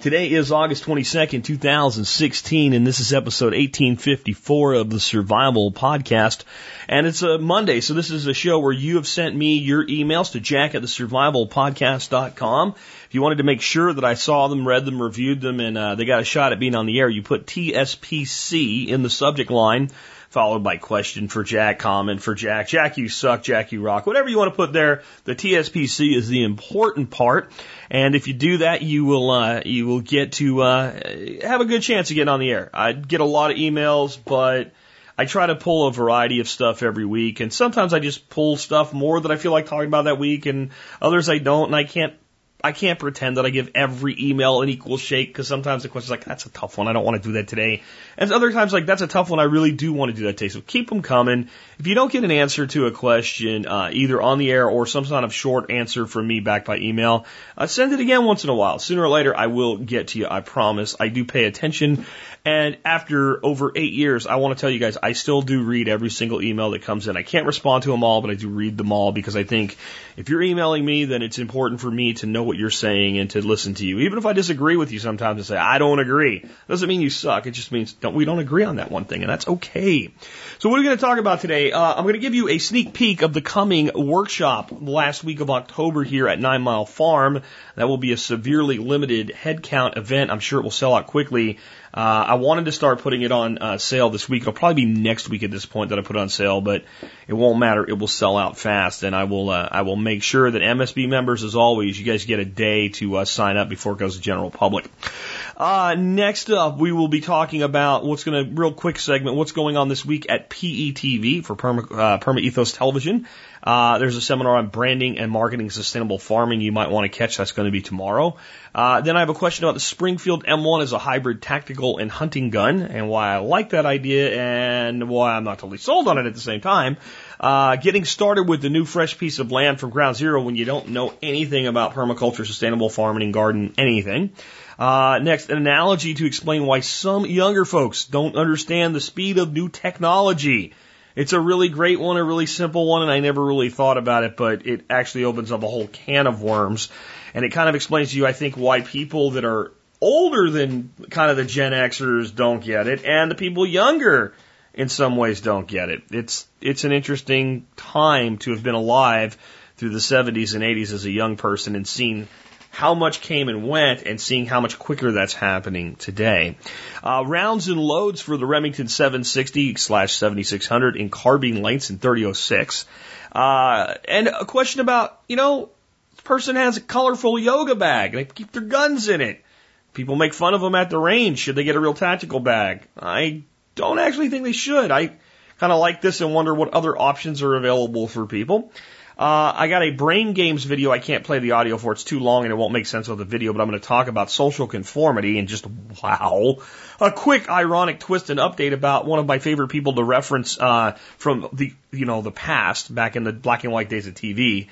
Today is August 22nd, 2016, and this is episode 1854 of the Survival Podcast. And it's a Monday, so this is a show where you have sent me your emails to jack at the survivalpodcast.com. If you wanted to make sure that I saw them, read them, reviewed them, and uh, they got a shot at being on the air, you put TSPC in the subject line followed by question for Jack, comment for Jack, Jack you suck, Jack you rock, whatever you want to put there. The TSPC is the important part, and if you do that, you will uh, you will get to uh, have a good chance of getting on the air. I get a lot of emails, but I try to pull a variety of stuff every week, and sometimes I just pull stuff more that I feel like talking about that week, and others I don't, and I can't I can't pretend that I give every email an equal shake because sometimes the question's like, that's a tough one. I don't want to do that today. And other times like, that's a tough one. I really do want to do that today. So keep them coming. If you don't get an answer to a question, uh, either on the air or some kind of short answer from me back by email, uh, send it again once in a while. Sooner or later, I will get to you. I promise. I do pay attention. And after over eight years, I want to tell you guys, I still do read every single email that comes in. I can't respond to them all, but I do read them all because I think if you're emailing me, then it's important for me to know what you're saying and to listen to you. Even if I disagree with you sometimes and say, I don't agree. Doesn't mean you suck. It just means don't, we don't agree on that one thing and that's okay. So what are we going to talk about today? Uh, I'm going to give you a sneak peek of the coming workshop last week of October here at Nine Mile Farm. That will be a severely limited headcount event. I'm sure it will sell out quickly. Uh, I wanted to start putting it on uh, sale this week. It'll probably be next week at this point that I put it on sale, but it won't matter. It will sell out fast, and I will uh, I will make sure that MSB members, as always, you guys get a day to uh, sign up before it goes to general public. Uh, next up, we will be talking about what's going to real quick segment. What's going on this week at PETV for Perma, uh, Perma Ethos Television. Uh, there's a seminar on branding and marketing sustainable farming you might want to catch. That's going to be tomorrow. Uh, then I have a question about the Springfield M1 as a hybrid tactical and hunting gun and why I like that idea and why I'm not totally sold on it at the same time. Uh, getting started with the new fresh piece of land from ground zero when you don't know anything about permaculture, sustainable farming, and garden, anything. Uh, next, an analogy to explain why some younger folks don't understand the speed of new technology. It's a really great one, a really simple one, and I never really thought about it, but it actually opens up a whole can of worms. And it kind of explains to you, I think, why people that are older than kind of the Gen Xers don't get it, and the people younger in some ways don't get it. It's, it's an interesting time to have been alive through the 70s and 80s as a young person and seen how much came and went and seeing how much quicker that's happening today. Uh, rounds and loads for the Remington 760 slash 7600 in carbine lengths in 3006. Uh, and a question about, you know, person has a colorful yoga bag. And they keep their guns in it. People make fun of them at the range. Should they get a real tactical bag? I don't actually think they should. I kind of like this and wonder what other options are available for people. Uh, I got a brain games video. I can't play the audio for. It's too long and it won't make sense with the video, but I'm going to talk about social conformity and just wow. A quick ironic twist and update about one of my favorite people to reference, uh, from the, you know, the past back in the black and white days of TV.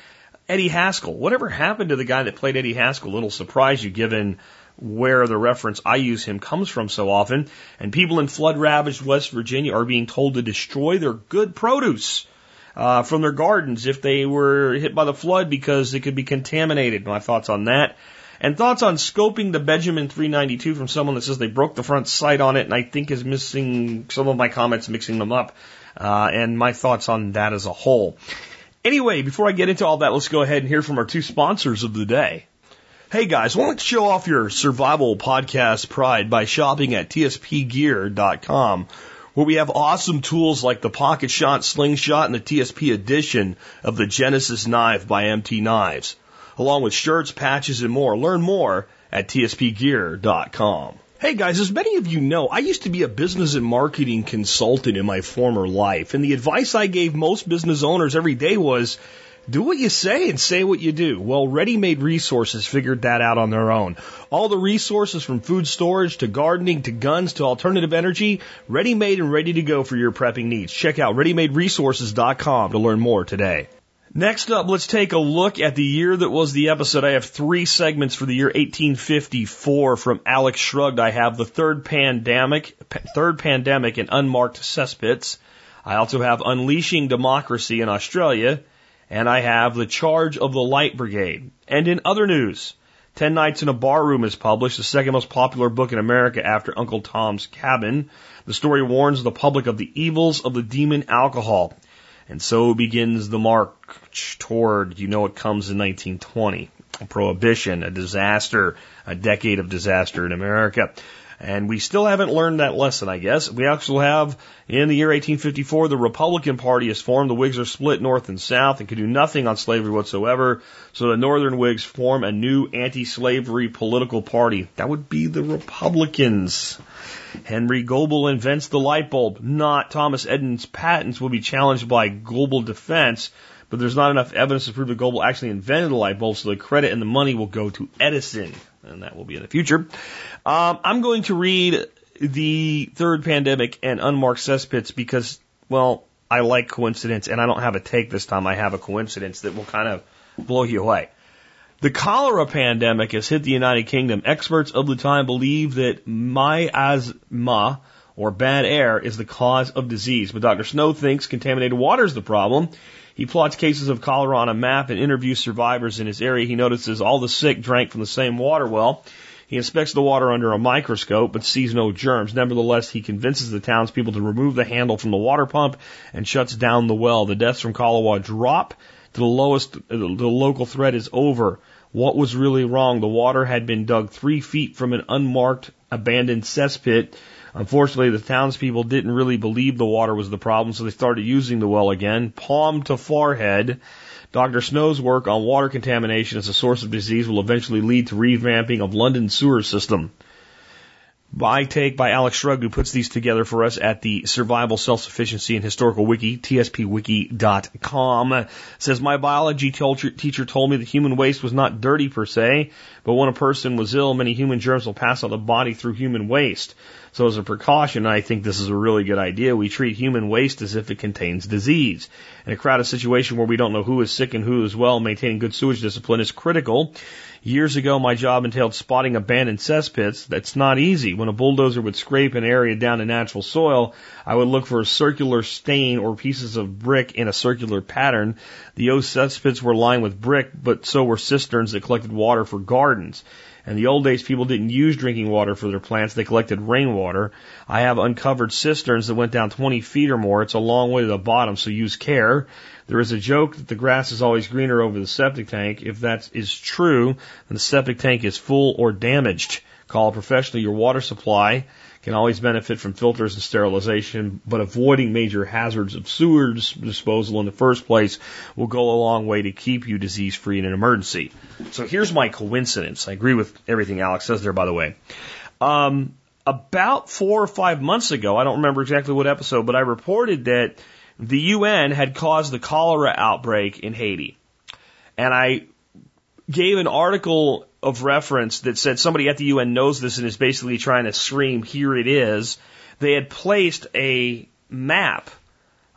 Eddie Haskell. Whatever happened to the guy that played Eddie Haskell? It'll surprise you given where the reference I use him comes from so often. And people in flood ravaged West Virginia are being told to destroy their good produce uh, from their gardens if they were hit by the flood because it could be contaminated. My thoughts on that. And thoughts on scoping the Benjamin 392 from someone that says they broke the front sight on it and I think is missing some of my comments, mixing them up, uh, and my thoughts on that as a whole. Anyway, before I get into all that, let's go ahead and hear from our two sponsors of the day. Hey guys, why don't you show off your survival podcast pride by shopping at tspgear.com where we have awesome tools like the Pocket Shot Slingshot and the TSP edition of the Genesis knife by MT Knives, along with shirts, patches, and more. Learn more at tspgear.com. Hey guys, as many of you know, I used to be a business and marketing consultant in my former life, and the advice I gave most business owners every day was Do what you say and say what you do. Well, Ready Made Resources figured that out on their own. All the resources from food storage to gardening to guns to alternative energy, ready made and ready to go for your prepping needs. Check out readymaderesources.com to learn more today. Next up, let's take a look at the year that was the episode. I have three segments for the year 1854 from Alex Shrugged. I have the third pandemic, third pandemic and unmarked cesspits. I also have Unleashing Democracy in Australia and I have The Charge of the Light Brigade. And in other news, Ten Nights in a Barroom is published, the second most popular book in America after Uncle Tom's Cabin. The story warns the public of the evils of the demon alcohol. And so begins the march toward, you know, it comes in 1920. A prohibition, a disaster, a decade of disaster in America. And we still haven't learned that lesson, I guess. We also have, in the year 1854, the Republican Party is formed. The Whigs are split north and south and can do nothing on slavery whatsoever. So the Northern Whigs form a new anti-slavery political party. That would be the Republicans. Henry Goebel invents the light bulb. Not Thomas Edison's patents will be challenged by Goebel defense, but there's not enough evidence to prove that Goebel actually invented the light bulb, so the credit and the money will go to Edison, and that will be in the future. Um, I'm going to read the third pandemic and unmarked cesspits because, well, I like coincidence and I don't have a take this time. I have a coincidence that will kind of blow you away. The cholera pandemic has hit the United Kingdom. Experts of the time believe that miasma, or bad air, is the cause of disease. But Dr. Snow thinks contaminated water is the problem. He plots cases of cholera on a map and interviews survivors in his area. He notices all the sick drank from the same water well. He inspects the water under a microscope but sees no germs. Nevertheless, he convinces the townspeople to remove the handle from the water pump and shuts down the well. The deaths from cholera drop to the lowest, the local threat is over. What was really wrong? The water had been dug three feet from an unmarked abandoned cesspit. Unfortunately, the townspeople didn't really believe the water was the problem, so they started using the well again, palm to forehead. Dr. Snow's work on water contamination as a source of disease will eventually lead to revamping of London's sewer system. By take by Alex Shrugged, who puts these together for us at the Survival, Self-Sufficiency, and Historical Wiki, tspwiki.com. Says, my biology teacher told me that human waste was not dirty per se, but when a person was ill, many human germs will pass out of the body through human waste. So as a precaution, I think this is a really good idea. We treat human waste as if it contains disease. In a crowded situation where we don't know who is sick and who is well, maintaining good sewage discipline is critical. Years ago, my job entailed spotting abandoned cesspits. That's not easy. When a bulldozer would scrape an area down to natural soil, I would look for a circular stain or pieces of brick in a circular pattern. The old cesspits were lined with brick, but so were cisterns that collected water for gardens. In the old days, people didn't use drinking water for their plants. They collected rainwater. I have uncovered cisterns that went down 20 feet or more. It's a long way to the bottom, so use care. There is a joke that the grass is always greener over the septic tank. If that is true, then the septic tank is full or damaged. Call a professional. Your water supply can always benefit from filters and sterilization, but avoiding major hazards of sewage disposal in the first place will go a long way to keep you disease free in an emergency. So here's my coincidence. I agree with everything Alex says there, by the way. Um, about four or five months ago, I don't remember exactly what episode, but I reported that the UN had caused the cholera outbreak in Haiti. And I gave an article of reference that said somebody at the UN knows this and is basically trying to scream, here it is. They had placed a map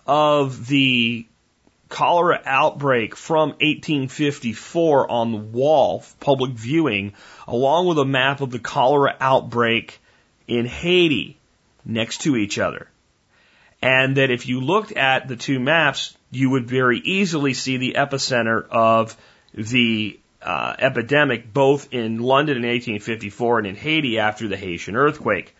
of the cholera outbreak from 1854 on the wall, public viewing, along with a map of the cholera outbreak in Haiti next to each other. And that if you looked at the two maps, you would very easily see the epicenter of the uh, epidemic both in London in 1854 and in Haiti after the Haitian earthquake.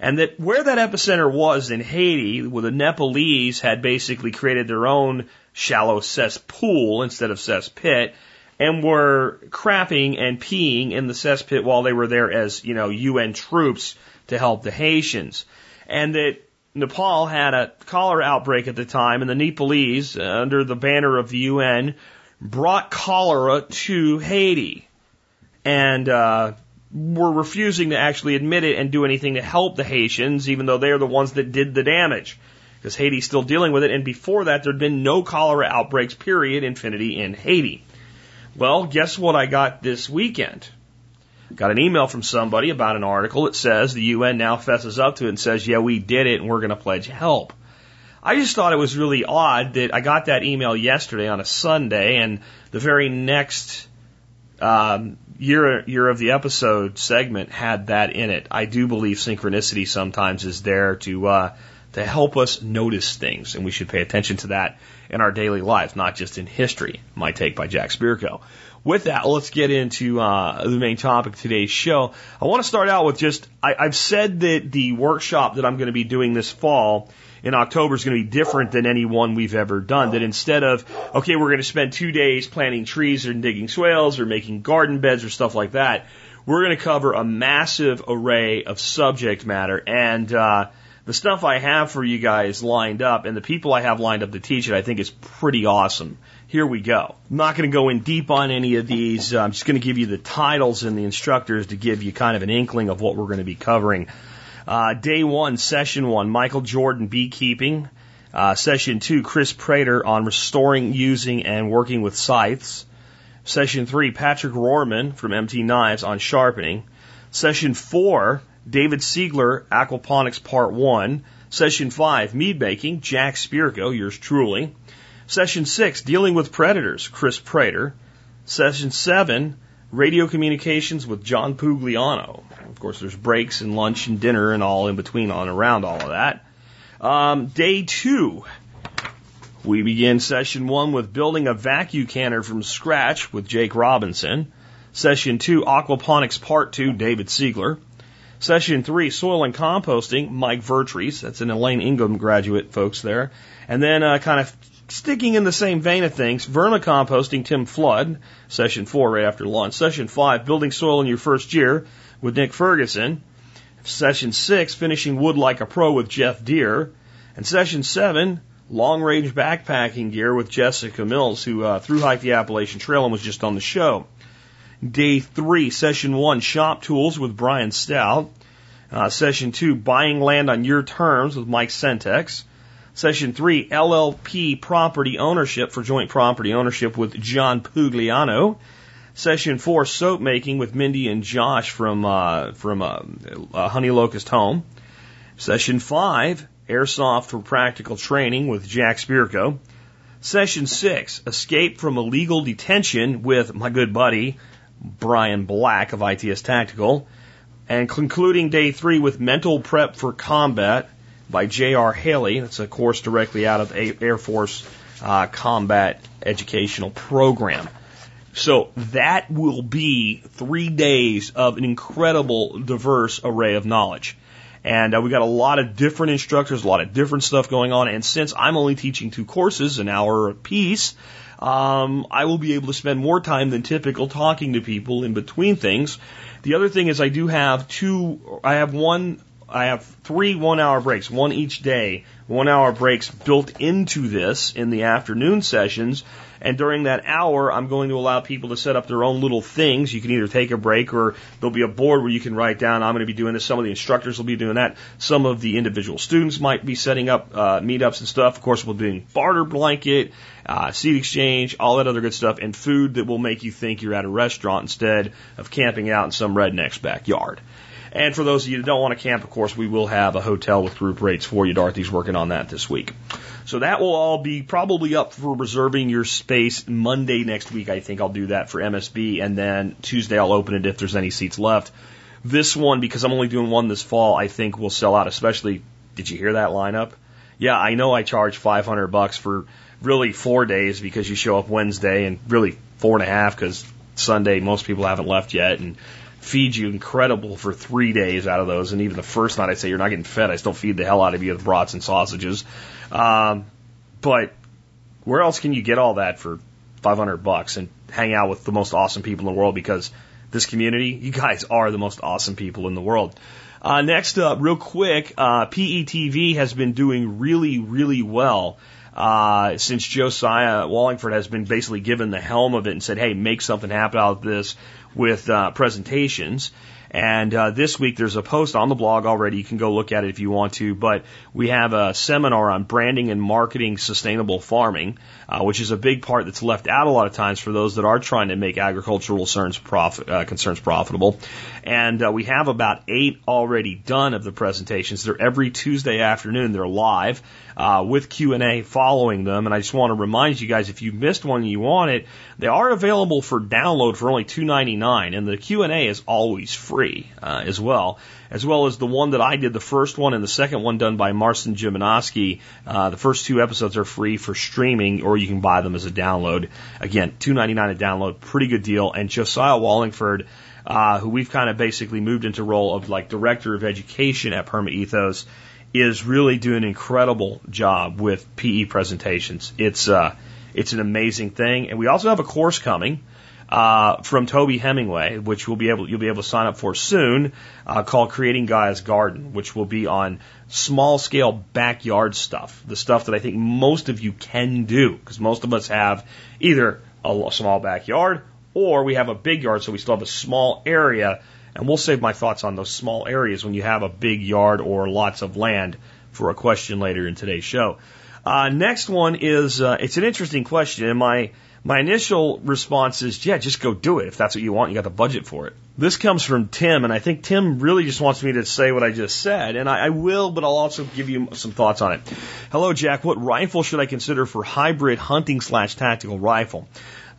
And that where that epicenter was in Haiti, where the Nepalese had basically created their own shallow cesspool instead of cesspit, and were crapping and peeing in the cesspit while they were there as, you know, UN troops to help the Haitians. And that Nepal had a cholera outbreak at the time, and the Nepalese, uh, under the banner of the UN, brought cholera to Haiti and uh, were refusing to actually admit it and do anything to help the Haitians, even though they're the ones that did the damage. because Haiti's still dealing with it. And before that, there'd been no cholera outbreaks, period, infinity in Haiti. Well, guess what I got this weekend? Got an email from somebody about an article that says the UN now fesses up to it and says, yeah, we did it and we're going to pledge help. I just thought it was really odd that I got that email yesterday on a Sunday and the very next um, year year of the episode segment had that in it. I do believe synchronicity sometimes is there to uh, to help us notice things, and we should pay attention to that in our daily lives, not just in history. My take by Jack Spirko. With that, let's get into uh, the main topic of today's show. I want to start out with just I, I've said that the workshop that I'm going to be doing this fall in October is going to be different than any one we've ever done. That instead of, okay, we're going to spend two days planting trees or digging swales or making garden beds or stuff like that, we're going to cover a massive array of subject matter. And uh, the stuff I have for you guys lined up and the people I have lined up to teach it, I think is pretty awesome. Here we go. I'm not going to go in deep on any of these. I'm just going to give you the titles and the instructors to give you kind of an inkling of what we're going to be covering. Uh, day one, session one, Michael Jordan beekeeping. Uh, session two, Chris Prater on restoring, using, and working with scythes. Session three, Patrick Rohrman from MT Knives on sharpening. Session four, David Siegler, aquaponics part one. Session five, mead making, Jack Spirko, yours truly. Session six, dealing with predators, Chris Prater. Session seven, radio communications with John Pugliano. Of course, there's breaks and lunch and dinner and all in between on around all of that. Um, day two, we begin session one with building a vacuum canner from scratch with Jake Robinson. Session two, aquaponics part two, David Siegler. Session three, soil and composting, Mike Vertrees. That's an Elaine Ingham graduate, folks, there. And then uh, kind of sticking in the same vein of things, vermicomposting, Tim Flood. Session four, right after lunch. Session five, building soil in your first year with Nick Ferguson. Session six, finishing wood like a pro with Jeff Deere. And session seven, long range backpacking gear with Jessica Mills, who uh, through hiked the Appalachian Trail and was just on the show. Day three, session one, shop tools with Brian Stout. Uh, session two, buying land on your terms with Mike Sentex. Session three, LLP property ownership for joint property ownership with John Pugliano. Session four, soap making with Mindy and Josh from uh, from uh, uh, Honey Locust Home. Session five, airsoft for practical training with Jack Spirko. Session six, escape from illegal detention with my good buddy Bryan Black of ITS Tactical. And concluding day three with mental prep for combat by J.R. Haley. That's a course directly out of Air Force uh, combat educational program. So that will be three days of an incredible, diverse array of knowledge. And uh, we got a lot of different instructors, a lot of different stuff going on. And since I'm only teaching two courses, an hour apiece, um, I will be able to spend more time than typical talking to people in between things. The other thing is I do have two, I have one, I have three one hour breaks, one each day, one hour breaks built into this in the afternoon sessions and during that hour, I'm going to allow people to set up their own little things. You can either take a break or there'll be a board where you can write down, I'm going to be doing this. Some of the instructors will be doing that. Some of the individual students might be setting up uh, meetups and stuff. Of course, we'll be doing barter blanket, uh, exchange, all that other good stuff, and food that will make you think you're at a restaurant instead of camping out in some redneck's backyard. And for those of you that don't want to camp, of course, we will have a hotel with group rates for you. Dorothy's working on that this week. So that will all be probably up for reserving your space Monday next week. I think I'll do that for MSB, and then Tuesday I'll open it if there's any seats left. This one, because I'm only doing one this fall, I think will sell out. Especially, did you hear that lineup? Yeah, I know I charge 500 bucks for really four days because you show up Wednesday, and really four and a half because Sunday most people haven't left yet, and feed you incredible for three days out of those. And even the first night, I say you're not getting fed. I still feed the hell out of you with brats and sausages. Um, but where else can you get all that for 500 bucks and hang out with the most awesome people in the world? Because this community, you guys are the most awesome people in the world. Uh, next up, real quick, uh, PETV has been doing really, really well. Uh, since Josiah Wallingford has been basically given the helm of it and said, hey, make something happen out of this with uh, presentations. And uh, this week there's a post on the blog already. You can go look at it if you want to. But we have a seminar on branding and marketing sustainable farming, uh, which is a big part that's left out a lot of times for those that are trying to make agricultural concerns, uh, concerns profitable. And uh, we have about eight already done of the presentations. They're every Tuesday afternoon. They're live uh, with Q&A following them. And I just want to remind you guys, if you missed one and you want it, they are available for download for only $2.99. And the Q&A is always free uh, as well, as well as the one that I did, the first one and the second one done by Marcin Jimanoski. Uh, the first two episodes are free for streaming, or you can buy them as a download. Again, $2.99 a download, pretty good deal. And Josiah Wallingford, uh, who we've kind of basically moved into role of like director of education at Perma Ethos, is really doing an incredible job with PE presentations. It's uh, it's an amazing thing, and we also have a course coming uh, from Toby Hemenway, which will be able you'll be able to sign up for soon, uh, called Creating Gaia's Garden, which will be on small scale backyard stuff, the stuff that I think most of you can do, because most of us have either a small backyard or we have a big yard, so we still have a small area and we'll save my thoughts on those small areas when you have a big yard or lots of land for a question later in today's show. Uh, next one is uh, it's an interesting question, and my my initial response is, yeah, just go do it if that's what you want. You got the budget for it. This comes from Tim, and I think Tim really just wants me to say what I just said, and I, I will, but I'll also give you some thoughts on it. Hello, Jack. What rifle should I consider for hybrid hunting slash tactical rifle?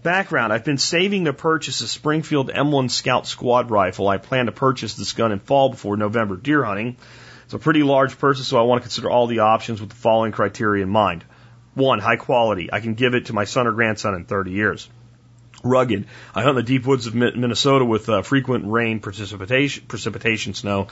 Background I've been saving to purchase a Springfield M1 Scout Squad rifle. I plan to purchase this gun in fall before November deer hunting. It's a pretty large purchase, so I want to consider all the options with the following criteria in mind. One, high quality. I can give it to my son or grandson in 30 years. Rugged. I hunt the deep woods of Minnesota with uh, frequent rain, precipitation, precipitation, snow.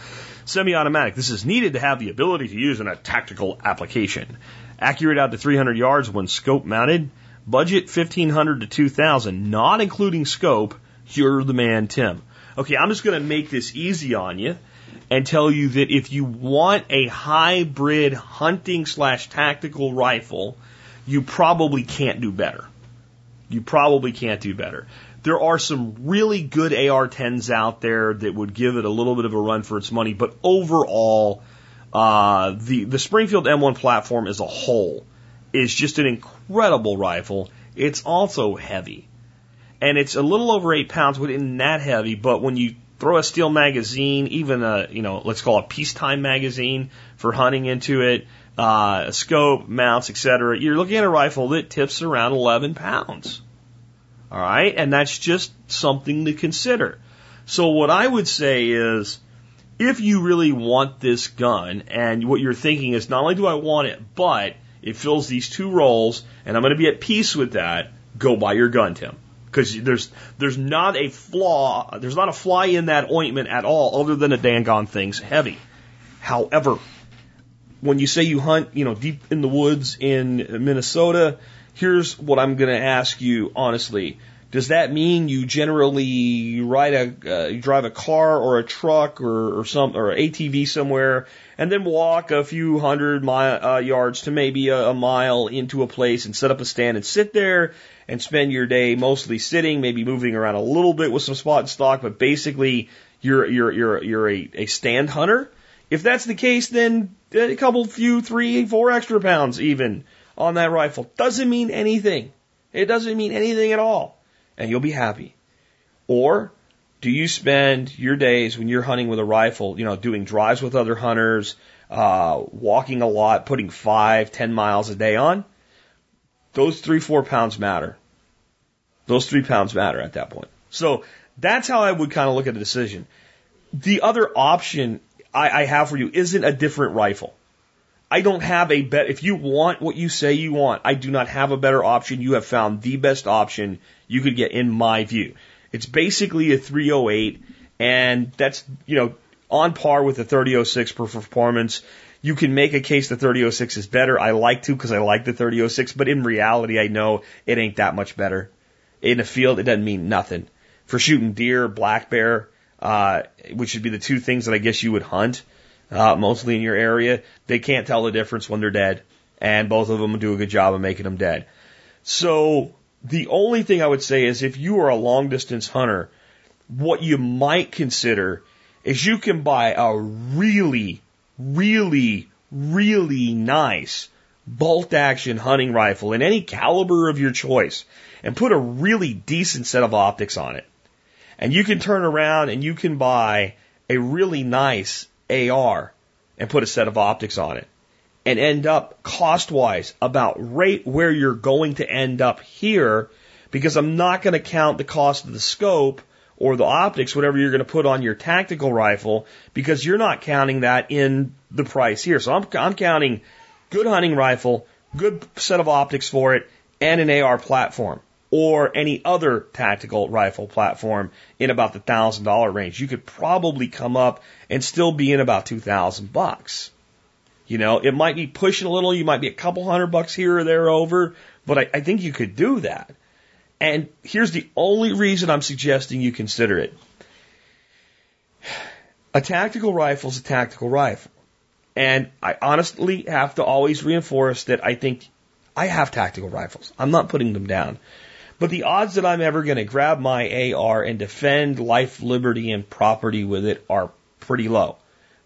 Semi-automatic. This is needed to have the ability to use in a tactical application. Accurate out to 300 yards when scope mounted. Budget 1500 to 2000, not including scope. You're the man, Tim. Okay, I'm just going to make this easy on you and tell you that if you want a hybrid hunting slash tactical rifle, you probably can't do better. You probably can't do better. There are some really good AR-10s out there that would give it a little bit of a run for its money, but overall, uh, the the Springfield M1 platform as a whole is just an incredible rifle. It's also heavy. And it's a little over eight pounds, but isn't that heavy. But when you throw a steel magazine, even a, you know, let's call it a peacetime magazine for hunting into it, uh, scope, mounts, etc., you're looking at a rifle that tips around 11 pounds. All right. And that's just something to consider. So what I would say is, if you really want this gun and what you're thinking is not only do I want it, but it fills these two roles, and I'm going to be at peace with that. Go buy your gun, Tim. Because there's there's not a flaw, there's not a fly in that ointment at all, other than a dang thing's heavy. However, when you say you hunt, you know, deep in the woods in Minnesota, here's what I'm going to ask you honestly. Does that mean you generally ride a, uh, you drive a car or a truck or, or some or ATV somewhere and then walk a few hundred mile, uh, yards to maybe a, a mile into a place and set up a stand and sit there and spend your day mostly sitting, maybe moving around a little bit with some spot and stock, but basically you're you're you're you're a, a stand hunter. If that's the case, then a couple, few, three, four extra pounds even on that rifle doesn't mean anything. It doesn't mean anything at all, and you'll be happy. Or do you spend your days when you're hunting with a rifle, you know, doing drives with other hunters, uh, walking a lot, putting five, ten miles a day on? Those three, four pounds matter. Those three pounds matter at that point. So that's how I would kind of look at the decision. The other option I, I have for you isn't a different rifle. I don't have a bet. If you want what you say you want, I do not have a better option. You have found the best option you could get in my view. It's basically a 308, and that's, you know, on par with the 3006 for performance. You can make a case the 3006 is better. I like to because I like the 3006, but in reality, I know it ain't that much better. In the field, it doesn't mean nothing. For shooting deer, black bear, uh, which would be the two things that I guess you would hunt, uh, mostly in your area, they can't tell the difference when they're dead. And both of them do a good job of making them dead. So the only thing I would say is if you are a long distance hunter, what you might consider is you can buy a really, really, really nice bolt action hunting rifle in any caliber of your choice and put a really decent set of optics on it. And you can turn around and you can buy a really nice AR and put a set of optics on it and end up cost wise about right where you're going to end up here because I'm not going to count the cost of the scope or the optics, whatever you're going to put on your tactical rifle, because you're not counting that in the price here. So I'm, I'm counting good hunting rifle, good set of optics for it, and an AR platform or any other tactical rifle platform in about the thousand dollar range. You could probably come up and still be in about two thousand bucks. You know, it might be pushing a little, you might be a couple hundred bucks here or there over, but I, I think you could do that. And here's the only reason I'm suggesting you consider it. A tactical rifle is a tactical rifle. And I honestly have to always reinforce that I think I have tactical rifles. I'm not putting them down. But the odds that I'm ever going to grab my AR and defend life, liberty, and property with it are pretty low.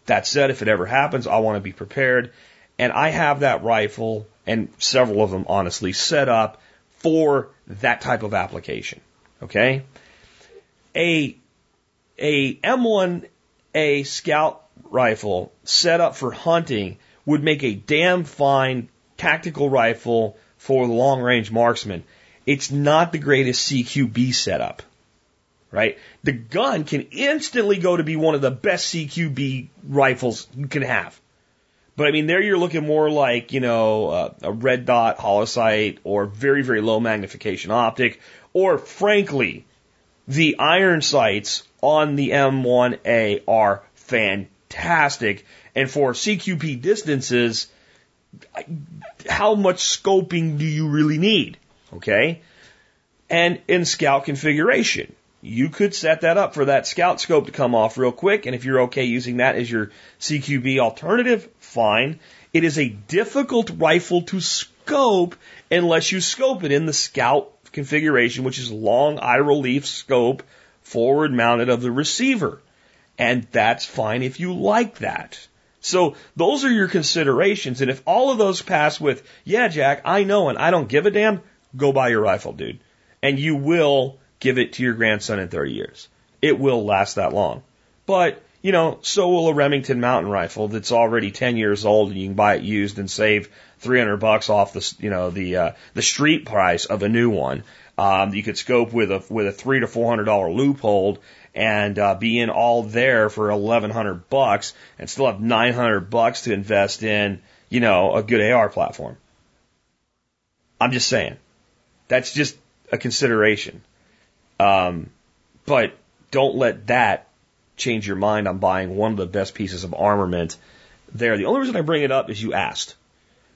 That said, if it ever happens, I want to be prepared. And I have that rifle and several of them, honestly, set up for that type of application. Okay? A, a M1A scout rifle set up for hunting would make a damn fine tactical rifle for the long range marksman. It's not the greatest CQB setup, right? The gun can instantly go to be one of the best CQB rifles you can have. But I mean, there you're looking more like, you know, uh, a red dot holo sight or very, very low magnification optic, or frankly, the iron sights on the M1A are fantastic. And for CQB distances, how much scoping do you really need? Okay. And in scout configuration, you could set that up for that scout scope to come off real quick. And if you're okay using that as your CQB alternative, fine. It is a difficult rifle to scope unless you scope it in the scout configuration, which is long eye relief scope forward mounted of the receiver. And that's fine if you like that. So those are your considerations. And if all of those pass with, yeah, Jack, I know and I don't give a damn, go buy your rifle, dude. And you will give it to your grandson in 30 years. It will last that long. But, you know, so will a Remington mountain rifle that's already 10 years old and you can buy it used and save 300 bucks off the, you know, the, uh, the street price of a new one. Um, you could scope with a, with a three to $400 Leupold and, uh, be in all there for 1100 bucks and still have 900 bucks to invest in, you know, a good AR platform. I'm just saying. That's just a consideration. Um, but don't let that change your mind on buying one of the best pieces of armament there. The only reason I bring it up is you asked,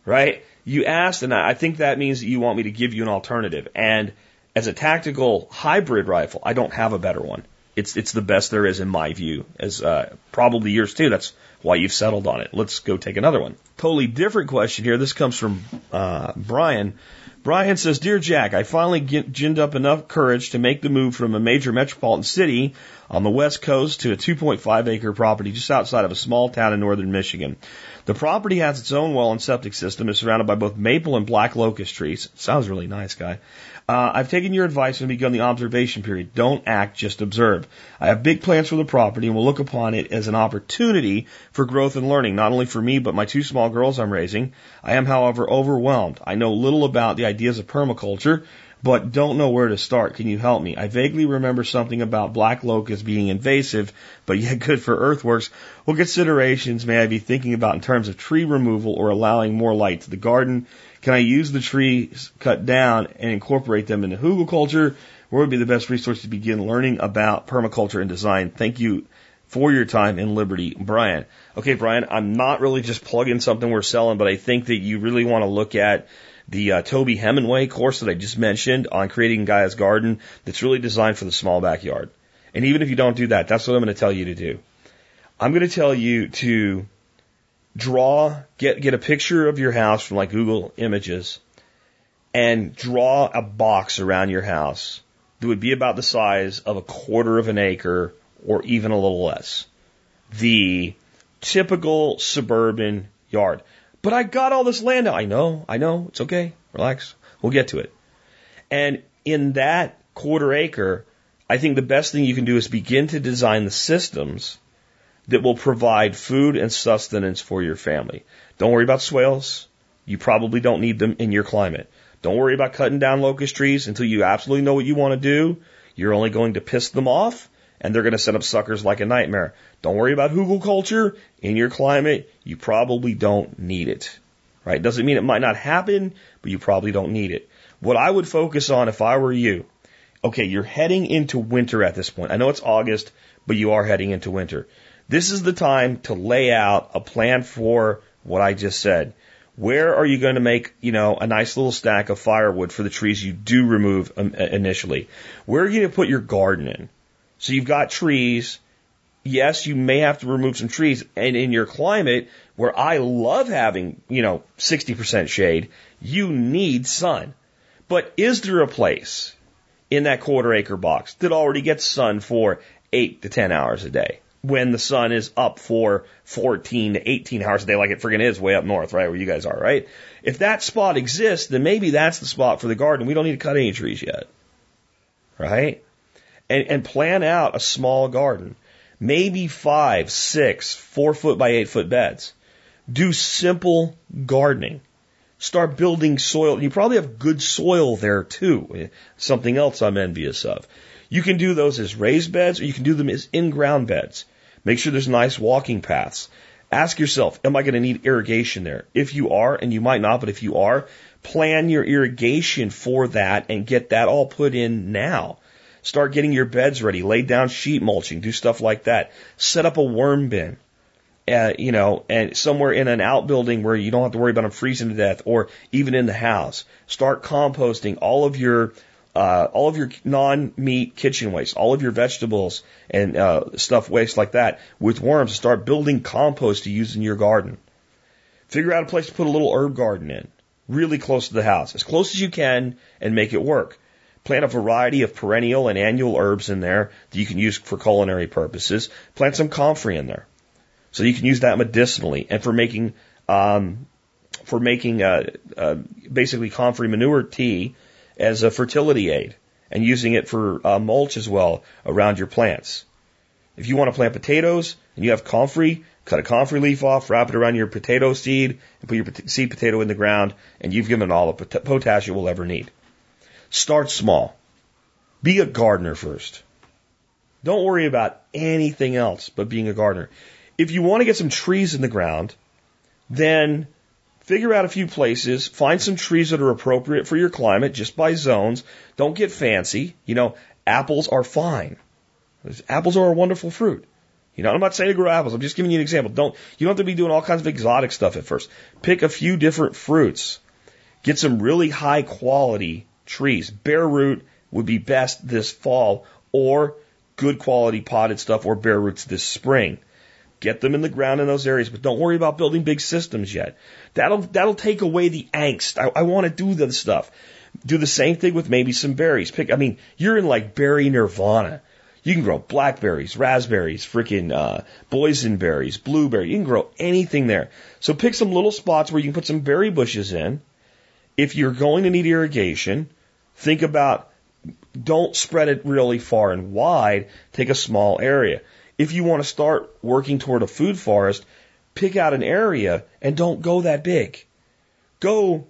right? You asked, and I think that means that you want me to give you an alternative. And as a tactical hybrid rifle, I don't have a better one. It's it's the best there is in my view, as uh, probably yours too. That's why you've settled on it. Let's go take another one. Totally different question here. This comes from uh, Brian. Brian says, Dear Jack, I finally get, ginned up enough courage to make the move from a major metropolitan city on the west coast to a 2.5 acre property just outside of a small town in northern Michigan. The property has its own well and septic system, is surrounded by both maple and black locust trees. Sounds really nice, guy. Uh, I've taken your advice and begun the observation period. Don't act, just observe. I have big plans for the property and will look upon it as an opportunity for growth and learning, not only for me, but my two small girls I'm raising. I am, however, overwhelmed. I know little about the ideas of permaculture, but don't know where to start. Can you help me? I vaguely remember something about black locust being invasive, but yet good for earthworks. What considerations may I be thinking about in terms of tree removal or allowing more light to the garden? Can I use the trees cut down and incorporate them into hugelkultur? Where would be the best resource to begin learning about permaculture and design? Thank you for your time in liberty, Brian. Okay, Brian, I'm not really just plugging something we're selling, but I think that you really want to look at the uh, Toby Hemenway course that I just mentioned on creating Gaia's garden that's really designed for the small backyard. And even if you don't do that, that's what I'm going to tell you to do. I'm going to tell you to draw, get, get a picture of your house from like Google Images and draw a box around your house that would be about the size of a quarter of an acre or even a little less. the typical suburban yard. But I got all this land. I know, I know, it's okay. Relax. We'll get to it. And in that quarter acre, I think the best thing you can do is begin to design the systems that will provide food and sustenance for your family. Don't worry about swales. You probably don't need them in your climate. Don't worry about cutting down locust trees until you absolutely know what you want to do. You're only going to piss them off and they're going to set up suckers like a nightmare. Don't worry about hugelkultur in your climate. You probably don't need it. Right? Doesn't mean it might not happen, but you probably don't need it. What I would focus on if I were you, okay, you're heading into winter at this point. I know it's August, but you are heading into winter. This is the time to lay out a plan for what I just said. Where are you going to make, you know, a nice little stack of firewood for the trees you do remove um, initially? Where are you going to put your garden in? So you've got trees. Yes, you may have to remove some trees. And in your climate, where I love having, you know, 60% shade, you need sun. But is there a place in that quarter acre box that already gets sun for 8 to 10 hours a day? When the sun is up for 14 to 18 hours a day, like it friggin' is way up north, right, where you guys are, right? If that spot exists, then maybe that's the spot for the garden. We don't need to cut any trees yet. Right? And, and plan out a small garden. Maybe five, six, four foot by eight foot beds. Do simple gardening. Start building soil. You probably have good soil there too. Something else I'm envious of. You can do those as raised beds or you can do them as in ground beds. Make sure there's nice walking paths. Ask yourself, am I going to need irrigation there? If you are, and you might not, but if you are, plan your irrigation for that and get that all put in now. Start getting your beds ready. Lay down sheet mulching. Do stuff like that. Set up a worm bin. Uh, you know, and somewhere in an outbuilding where you don't have to worry about them freezing to death, or even in the house. Start composting all of your uh, all of your non-meat kitchen waste, all of your vegetables and uh, stuff waste like that with worms. Start building compost to use in your garden. Figure out a place to put a little herb garden in, really close to the house, as close as you can, and make it work. Plant a variety of perennial and annual herbs in there that you can use for culinary purposes. Plant some comfrey in there. So you can use that medicinally and for making, um, for making, uh, uh, basically comfrey manure tea as a fertility aid and using it for uh, mulch as well around your plants. If you want to plant potatoes and you have comfrey, cut a comfrey leaf off, wrap it around your potato seed, and put your seed potato in the ground, and you've given all the potash you will ever need. Start small. Be a gardener first. Don't worry about anything else but being a gardener. If you want to get some trees in the ground, then figure out a few places, find some trees that are appropriate for your climate just by zones. Don't get fancy. You know, apples are fine. Apples are a wonderful fruit. You know, I'm not saying to grow apples. I'm just giving you an example. Don't, you don't have to be doing all kinds of exotic stuff at first. Pick a few different fruits. Get some really high quality trees. Bare root would be best this fall or good quality potted stuff or bare roots this spring. Get them in the ground in those areas, but don't worry about building big systems yet. That'll, that'll take away the angst. I, I want to do the stuff. Do the same thing with maybe some berries. Pick, I mean, you're in like berry nirvana. You can grow blackberries, raspberries, freaking uh, boysenberries, blueberry. You can grow anything there. So pick some little spots where you can put some berry bushes in. If you're going to need irrigation, Think about don't spread it really far and wide. Take a small area. If you want to start working toward a food forest, pick out an area and don't go that big. Go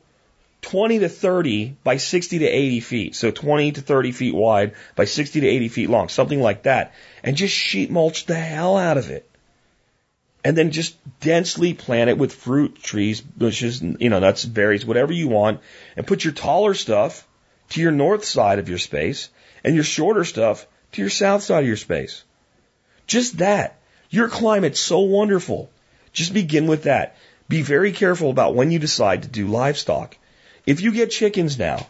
20 to 30 by 60 to 80 feet. So 20 to 30 feet wide by 60 to 80 feet long, something like that. And just sheet mulch the hell out of it. And then just densely plant it with fruit trees, bushes, you know, nuts, berries, whatever you want. And put your taller stuff to your north side of your space and your shorter stuff to your south side of your space. Just that. Your climate's so wonderful. Just begin with that. Be very careful about when you decide to do livestock. If you get chickens now,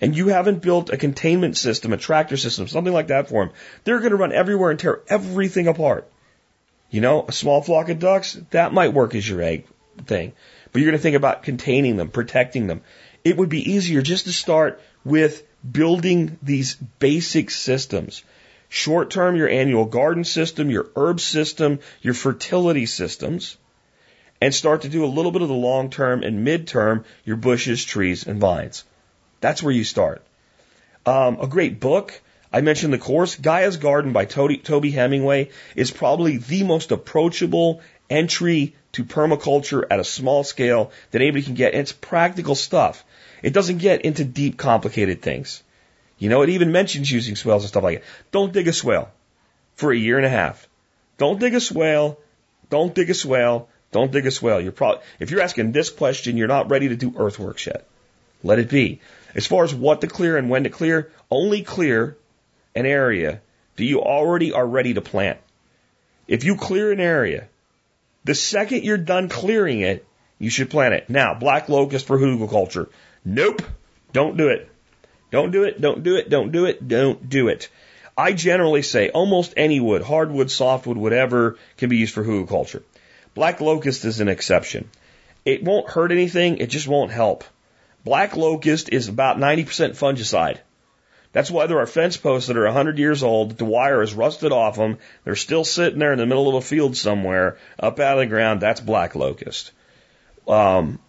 and you haven't built a containment system, a tractor system, something like that for them, they're going to run everywhere and tear everything apart. You know, a small flock of ducks, that might work as your egg thing. But you're going to think about containing them, protecting them. It would be easier just to start with building these basic systems. Short term, your annual garden system, your herb system, your fertility systems, and start to do a little bit of the long term and mid term, your bushes, trees, and vines. That's where you start. Um, a great book. I mentioned the course, Gaia's Garden by Toby, Hemenway is probably the most approachable entry to permaculture at a small scale that anybody can get. And it's practical stuff. It doesn't get into deep, complicated things. You know, it even mentions using swales and stuff like that. Don't dig a swale for a year and a half. Don't dig a swale. Don't dig a swale. Don't dig a swale. You're probably, if you're asking this question, you're not ready to do earthworks yet. Let it be. As far as what to clear and when to clear, only clear an area that you already are ready to plant. If you clear an area, the second you're done clearing it, you should plant it. Now, black locust for hugelkultur. Nope. Don't do it. Don't do it, don't do it, don't do it, don't do it. I generally say almost any wood, hardwood, softwood, whatever, can be used for hugelkultur. Black locust is an exception. It won't hurt anything, it just won't help. Black locust is about 90% fungicide. That's why there are fence posts that are 100 years old, the wire is rusted off them, they're still sitting there in the middle of a field somewhere, up out of the ground, that's black locust. Um,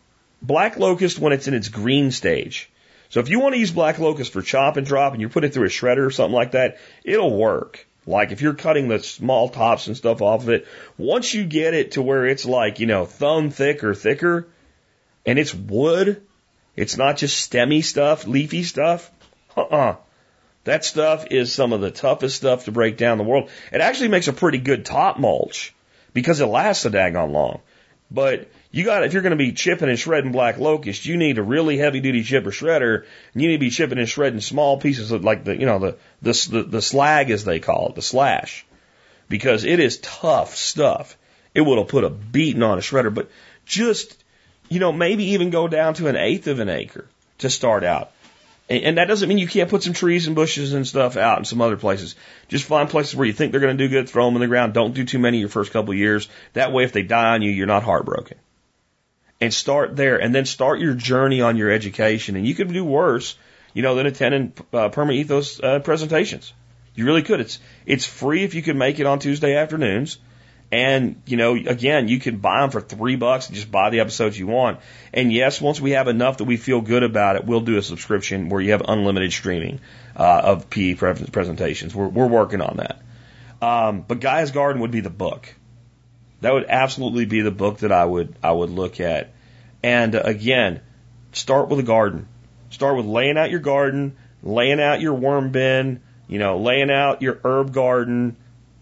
black locust when it's in its green stage. So if you want to use black locust for chop and drop and you put it through a shredder or something like that, it'll work. Like if you're cutting the small tops and stuff off of it, once you get it to where it's like, you know, thumb thick or thicker, and it's wood, it's not just stemmy stuff, leafy stuff. Uh-uh. That stuff is some of the toughest stuff to break down in the world. It actually makes a pretty good top mulch because it lasts a daggone long. But you got if you're going to be chipping and shredding black locust, you need a really heavy duty chipper shredder. And you need to be chipping and shredding small pieces of like the you know the the the, the slag as they call it, the slash, because it is tough stuff. It will put a beating on a shredder, but just you know maybe even go down to an eighth of an acre to start out. And that doesn't mean you can't put some trees and bushes and stuff out in some other places. Just find places where you think they're going to do good, throw them in the ground. Don't do too many your first couple of years. That way, if they die on you, you're not heartbroken and start there and then start your journey on your education. And you could do worse, you know, than attending uh, Perma Ethos uh, presentations. You really could. It's it's free if you can make it on Tuesday afternoons. And, you know, again, you can buy them for three bucks and just buy the episodes you want. And yes, once we have enough that we feel good about it, we'll do a subscription where you have unlimited streaming uh, of PE presentations. We're, we're working on that. Um, but Gaia's Garden would be the book. That would absolutely be the book that I would I would look at. And uh, again, start with a garden. Start with laying out your garden, laying out your worm bin, you know, laying out your herb garden,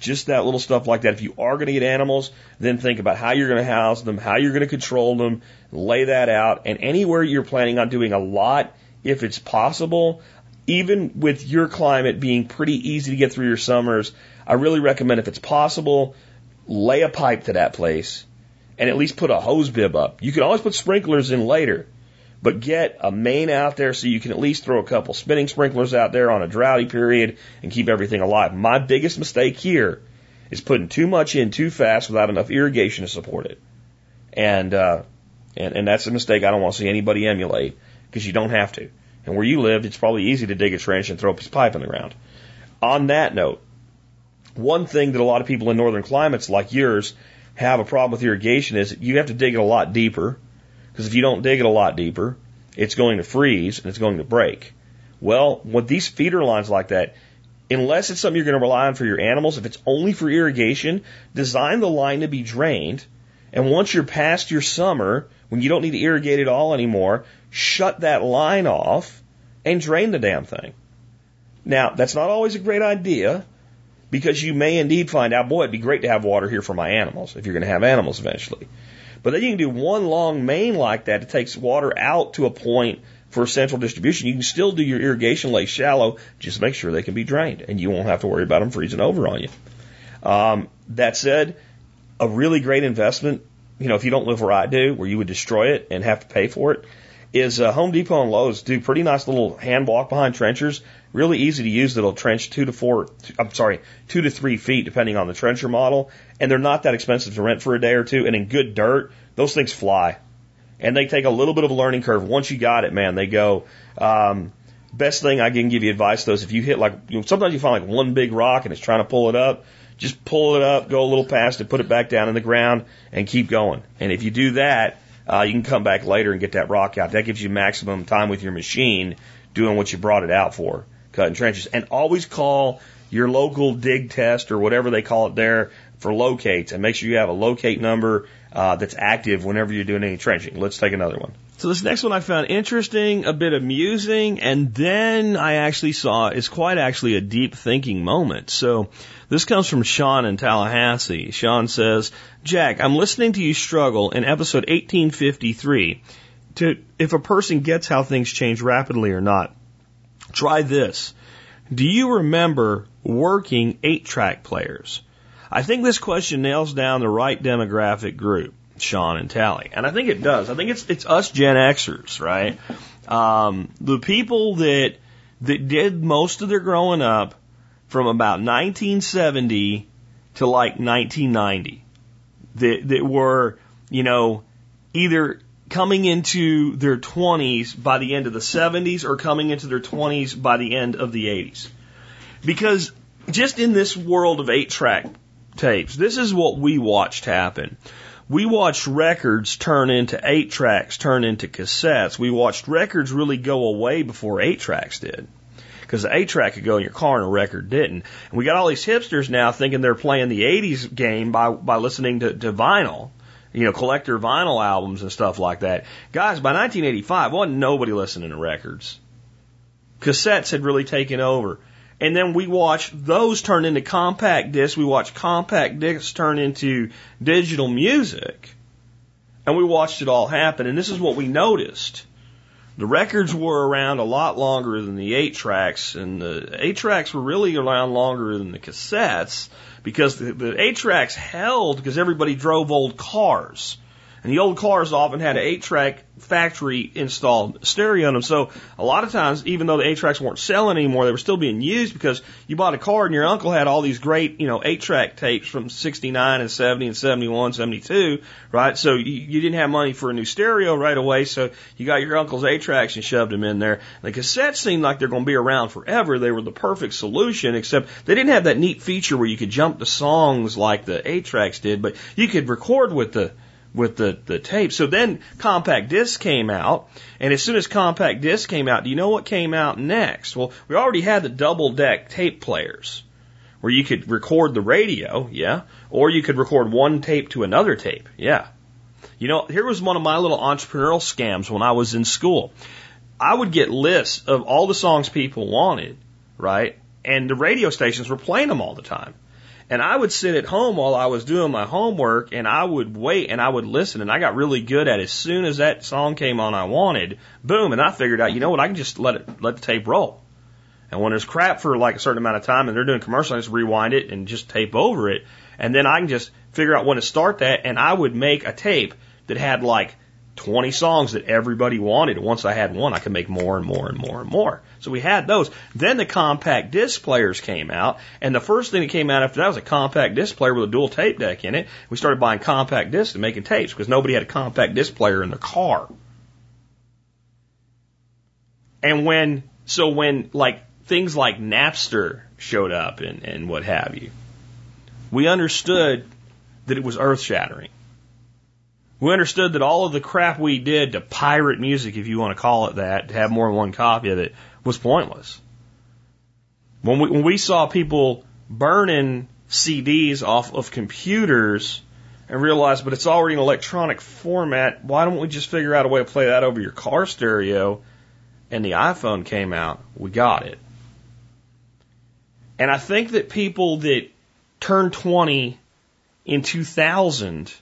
just that little stuff like that. If you are going to get animals, then think about how you're going to house them, how you're going to control them, lay that out. And anywhere you're planning on doing a lot, if it's possible, even with your climate being pretty easy to get through your summers, I really recommend if it's possible, lay a pipe to that place, and at least put a hose bib up. You can always put sprinklers in later, but get a main out there so you can at least throw a couple spinning sprinklers out there on a droughty period and keep everything alive. My biggest mistake here is putting too much in too fast without enough irrigation to support it. And, uh, and, and that's a mistake I don't want to see anybody emulate because you don't have to. And where you live, it's probably easy to dig a trench and throw a piece of pipe in the ground. On that note, one thing that a lot of people in northern climates like yours have a problem with irrigation is you have to dig it a lot deeper. Because if you don't dig it a lot deeper, it's going to freeze and it's going to break. Well, with these feeder lines like that, unless it's something you're going to rely on for your animals, if it's only for irrigation, design the line to be drained. And once you're past your summer, when you don't need to irrigate it all anymore, shut that line off and drain the damn thing. Now, that's not always a great idea because you may indeed find out, boy, it'd be great to have water here for my animals if you're going to have animals eventually. But then you can do one long main like that. It takes water out to a point for central distribution. You can still do your irrigation lay shallow. Just make sure they can be drained, and you won't have to worry about them freezing over on you. Um, that said, a really great investment. You know, if you don't live where I do, where you would destroy it and have to pay for it, is uh, Home Depot and Lowe's do pretty nice little hand walk behind trenchers really easy to use that'll trench two to four, I'm sorry, two to three feet depending on the trencher model. And they're not that expensive to rent for a day or two. And in good dirt, those things fly. And they take a little bit of a learning curve. Once you got it, man, they go. Um, best thing I can give you advice though is if you hit like, you know, sometimes you find like one big rock and it's trying to pull it up, just pull it up, go a little past it, put it back down in the ground and keep going. And if you do that, uh, you can come back later and get that rock out. That gives you maximum time with your machine doing what you brought it out for, cutting trenches. And always call your local dig test or whatever they call it there for locates and make sure you have a locate number uh, that's active whenever you're doing any trenching. Let's take another one. So this next one I found interesting, a bit amusing, and then I actually saw it's quite actually a deep thinking moment. So this comes from Sean in Tallahassee. Sean says, Jack, I'm listening to you struggle in episode 1853 to if a person gets how things change rapidly or not. Try this. Do you remember working eight track players? I think this question nails down the right demographic group, Sean and Tally. And I think it does. I think it's it's us Gen Xers, right? Um, the people that that did most of their growing up from about 1970 to like 1990 that that were, you know, either coming into their 20s by the end of the 70s or coming into their 20s by the end of the 80s. Because just in this world of eight track tapes, this is what we watched happen. We watched records turn into eight tracks, turn into cassettes. We watched records really go away before eight tracks did. Because the eight track could go in your car and a record didn't. And we got all these hipsters now thinking they're playing the 80s game by, by listening to, to vinyl you know, collector vinyl albums and stuff like that. Guys, by 1985, wasn't nobody listening to records. Cassettes had really taken over. And then we watched those turn into compact discs. We watched compact discs turn into digital music. And we watched it all happen. And this is what we noticed. The records were around a lot longer than the eight tracks, and the eight tracks were really around longer than the cassettes because the, the eight tracks held because everybody drove old cars. And the old cars often had an eight track factory installed stereo in them. So a lot of times, even though the eight tracks weren't selling anymore, they were still being used because you bought a car and your uncle had all these great, you know, eight track tapes from 69 and 70 and 71, 72, right? So you, you didn't have money for a new stereo right away. So you got your uncle's eight tracks and shoved them in there. The cassettes seemed like they're going to be around forever. They were the perfect solution, except they didn't have that neat feature where you could jump to songs like the eight tracks did, but you could record with the with the, the tape. So then compact disc came out, and as soon as compact disc came out, do you know what came out next? Well, we already had the double deck tape players where you could record the radio, yeah, or you could record one tape to another tape, yeah. You know, here was one of my little entrepreneurial scams when I was in school. I would get lists of all the songs people wanted, right? And the radio stations were playing them all the time. And I would sit at home while I was doing my homework and I would wait and I would listen and I got really good at it. As soon as that song came on I wanted, boom, and I figured out, you know what, I can just let it let the tape roll. And when there's crap for like a certain amount of time and they're doing commercials, I just rewind it and just tape over it. And then I can just figure out when to start that and I would make a tape that had like 20 songs that everybody wanted. Once I had one, I could make more and more and more and more. So we had those. Then the compact disc players came out, and the first thing that came out after that was a compact disc player with a dual tape deck in it. We started buying compact discs and making tapes because nobody had a compact disc player in their car. And when, so when like things like Napster showed up and, and what have you, we understood that it was earth shattering we understood that all of the crap we did to pirate music, if you want to call it that, to have more than one copy of it, was pointless. When we, when we saw people burning CDs off of computers and realized, but it's already in electronic format, why don't we just figure out a way to play that over your car stereo? And the iPhone came out, we got it. And I think that people that turned 20 in 2000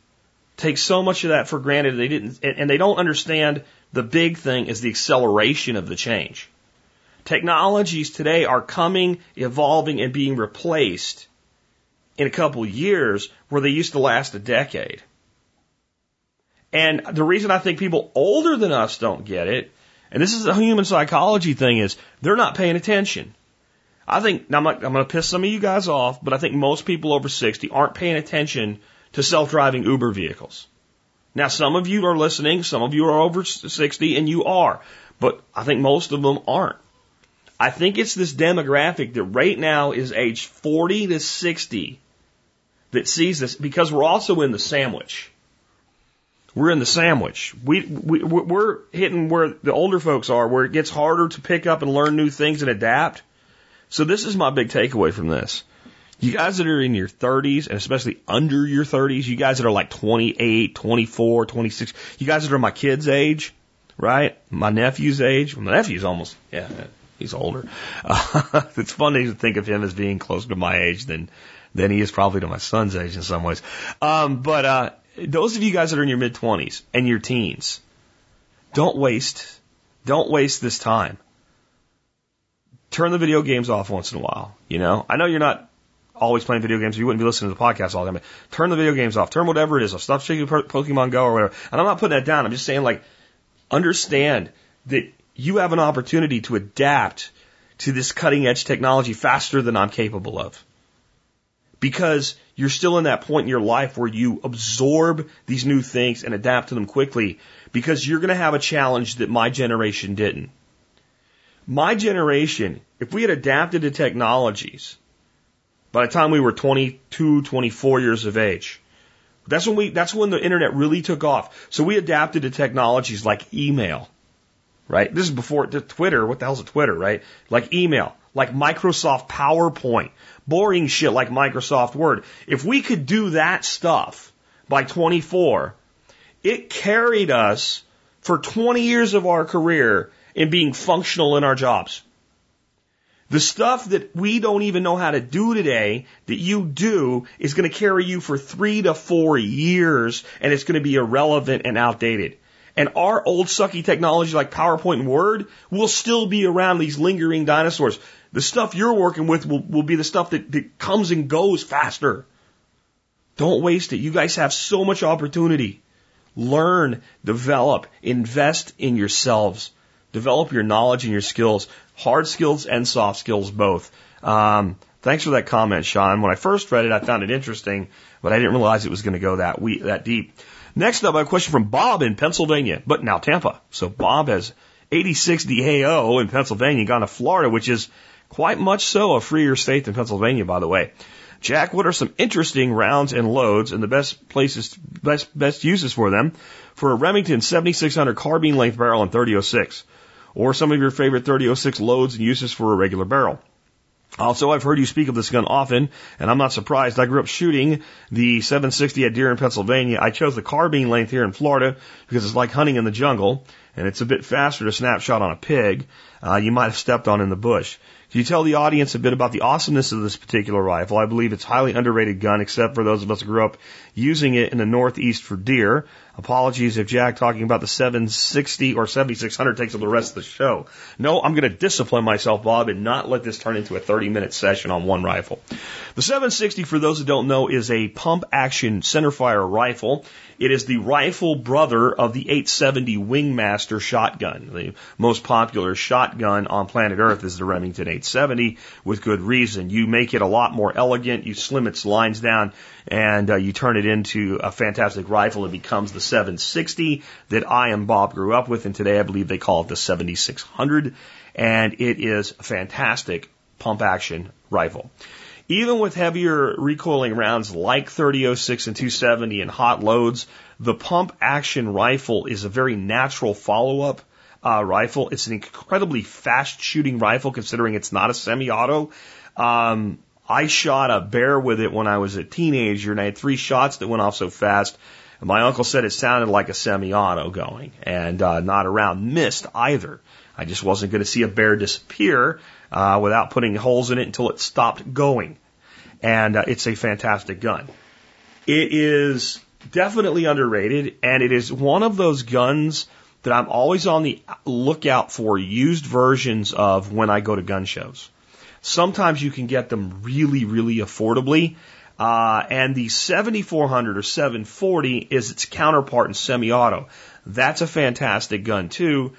take so much of that for granted. They didn't, and they don't understand the big thing is the acceleration of the change. Technologies today are coming, evolving, and being replaced in a couple years where they used to last a decade. And the reason I think people older than us don't get it, and this is a human psychology thing, is they're not paying attention. I think, now I'm, I'm going to piss some of you guys off, but I think most people over 60 aren't paying attention to self-driving Uber vehicles. Now, some of you are listening, some of you are over 60, and you are, but I think most of them aren't. I think it's this demographic that right now is age 40 to 60 that sees this because we're also in the sandwich. We're in the sandwich. We, we, we're hitting where the older folks are, where it gets harder to pick up and learn new things and adapt. So this is my big takeaway from this. You guys that are in your 30s and especially under your 30s, you guys that are like 28, 24, 26, you guys that are my kids' age, right? My nephew's age. My nephew's almost, yeah, he's older. Uh, it's funny to think of him as being closer to my age than, than he is probably to my son's age in some ways. Um, but, uh, those of you guys that are in your mid 20s and your teens, don't waste, don't waste this time. Turn the video games off once in a while. You know, I know you're not always playing video games. You wouldn't be listening to the podcast all the time. Turn the video games off. Turn whatever it is. off. Stop shaking Pokemon Go or whatever. And I'm not putting that down. I'm just saying, like, understand that you have an opportunity to adapt to this cutting edge technology faster than I'm capable of because you're still in that point in your life where you absorb these new things and adapt to them quickly because you're going to have a challenge that my generation didn't. My generation, if we had adapted to technologies by the time we were 22, 24 years of age, that's when we, that's when the internet really took off. So we adapted to technologies like email, right? This is before Twitter. What the hell's a Twitter, right? Like email, like Microsoft PowerPoint, boring shit like Microsoft Word. If we could do that stuff by 24, it carried us for 20 years of our career in being functional in our jobs. The stuff that we don't even know how to do today that you do is going to carry you for three to four years and it's going to be irrelevant and outdated. And our old sucky technology like PowerPoint and Word will still be around these lingering dinosaurs. The stuff you're working with will, will be the stuff that, that comes and goes faster. Don't waste it. You guys have so much opportunity. Learn, develop, invest in yourselves. Develop your knowledge and your skills, hard skills and soft skills both. Um, thanks for that comment, Sean. When I first read it, I found it interesting, but I didn't realize it was going to go that we, that deep. Next up, I have a question from Bob in Pennsylvania, but now Tampa. So Bob has 86 DAO in Pennsylvania, gone to Florida, which is Quite much so a freer state than Pennsylvania, by the way. Jack, what are some interesting rounds and loads and the best places, best, best uses for them for a Remington 7600 carbine length barrel in 3006? Or some of your favorite 3006 loads and uses for a regular barrel? Also, I've heard you speak of this gun often, and I'm not surprised. I grew up shooting the 760 at deer in Pennsylvania. I chose the carbine length here in Florida because it's like hunting in the jungle, and it's a bit faster to snapshot on a pig uh, you might have stepped on in the bush. Can you tell the audience a bit about the awesomeness of this particular rifle? I believe it's highly underrated gun, except for those of us who grew up using it in the Northeast for deer. Apologies if Jack talking about the 760 or 7600 takes up the rest of the show. No, I'm going to discipline myself, Bob, and not let this turn into a 30 minute session on one rifle. The 760, for those who don't know, is a pump action centerfire rifle. It is the rifle brother of the 870 Wingmaster shotgun. The most popular shotgun on planet Earth is the Remington 870 with good reason. You make it a lot more elegant, you slim its lines down, and uh, you turn it into a fantastic rifle. It becomes the 760 that I and Bob grew up with, and today I believe they call it the 7600, and it is a fantastic pump action rifle. Even with heavier recoiling rounds like 3006 and 270 and hot loads, the pump action rifle is a very natural follow up uh, rifle. It's an incredibly fast shooting rifle considering it's not a semi auto. Um, I shot a bear with it when I was a teenager and I had three shots that went off so fast. My uncle said it sounded like a semi auto going and uh, not around missed either. I just wasn't going to see a bear disappear uh, without putting holes in it until it stopped going and uh, it's a fantastic gun. It is definitely underrated, and it is one of those guns that I'm always on the lookout for used versions of when I go to gun shows. Sometimes you can get them really, really affordably. Uh, and the 7400 or 740 is its counterpart in semi-auto. That's a fantastic gun too.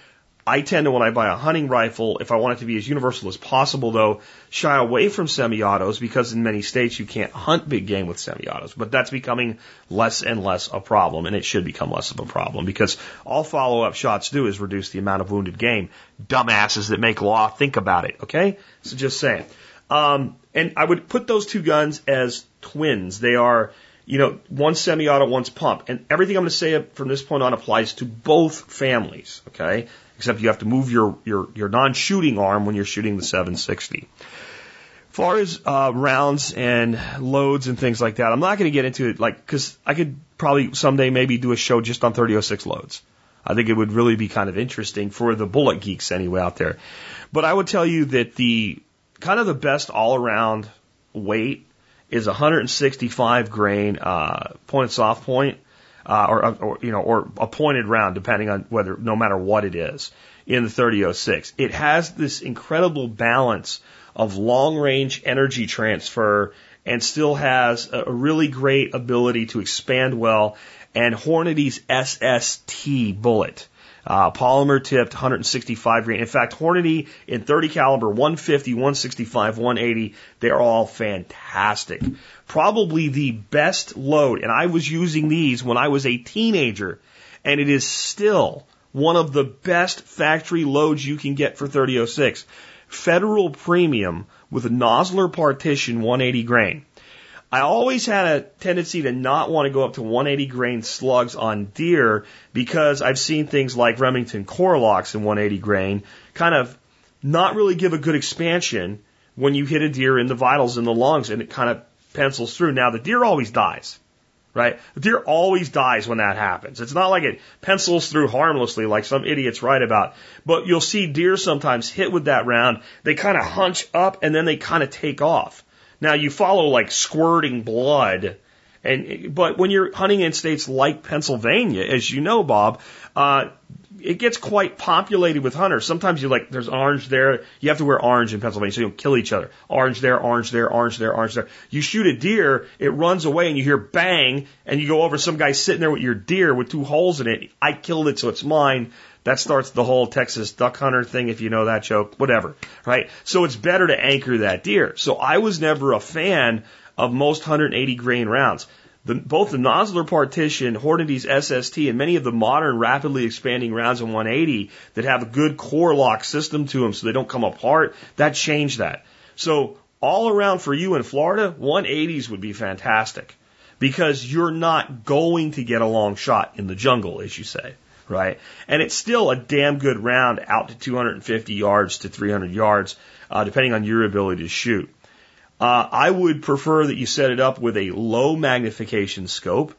I tend to, when I buy a hunting rifle, if I want it to be as universal as possible, though, shy away from semi-autos because in many states you can't hunt big game with semi-autos. But that's becoming less and less a problem, and it should become less of a problem because all follow-up shots do is reduce the amount of wounded game. Dumbasses that make law, think about it, okay? So just saying. Um, and I would put those two guns as twins. They are, you know, one semi-auto, one's pump. And everything I'm going to say from this point on applies to both families, okay? Except you have to move your, your, your non-shooting arm when you're shooting the 760. As far as uh, rounds and loads and things like that, I'm not going to get into it, like, because I could probably someday maybe do a show just on 3006 loads. I think it would really be kind of interesting for the bullet geeks anyway out there. But I would tell you that the kind of the best all around weight is 165 grain uh, point soft point uh, or, or, you know, or a pointed round, depending on whether, no matter what it is, in the 3006. It has this incredible balance of long range energy transfer and still has a, a really great ability to expand well. And Hornady's SST bullet uh, polymer tipped 165 grain. In fact, Hornady in 30 caliber, 150, 165, 180, they're all fantastic. Probably the best load, and I was using these when I was a teenager, and it is still one of the best factory loads you can get for 3006. Federal premium with a Nosler partition 180 grain. I always had a tendency to not want to go up to 180 grain slugs on deer because I've seen things like Remington Core-Lokts in 180 grain kind of not really give a good expansion when you hit a deer in the vitals in the lungs and it kind of pencils through. Now the deer always dies, right? The deer always dies when that happens. It's not like it pencils through harmlessly like some idiots write about, but you'll see deer sometimes hit with that round. They kind of hunch up and then they kind of take off. Now you follow like squirting blood, and but when you're hunting in states like Pennsylvania, as you know, Bob, uh, it gets quite populated with hunters. Sometimes you like there's orange there. You have to wear orange in Pennsylvania, so you don't kill each other. Orange there, orange there, orange there, orange there. You shoot a deer, it runs away, and you hear bang, and you go over some guy sitting there with your deer with two holes in it. I killed it, so it's mine. That starts the whole Texas duck hunter thing, if you know that joke, whatever, right? So it's better to anchor that deer. So I was never a fan of most 180 grain rounds. The, both the Nosler partition, Hornady's SST, and many of the modern rapidly expanding rounds in 180 that have a good core lock system to them so they don't come apart, that changed that. So all around for you in Florida, 180s would be fantastic because you're not going to get a long shot in the jungle, as you say right? And it's still a damn good round out to 250 yards to 300 yards, uh, depending on your ability to shoot. Uh, I would prefer that you set it up with a low magnification scope,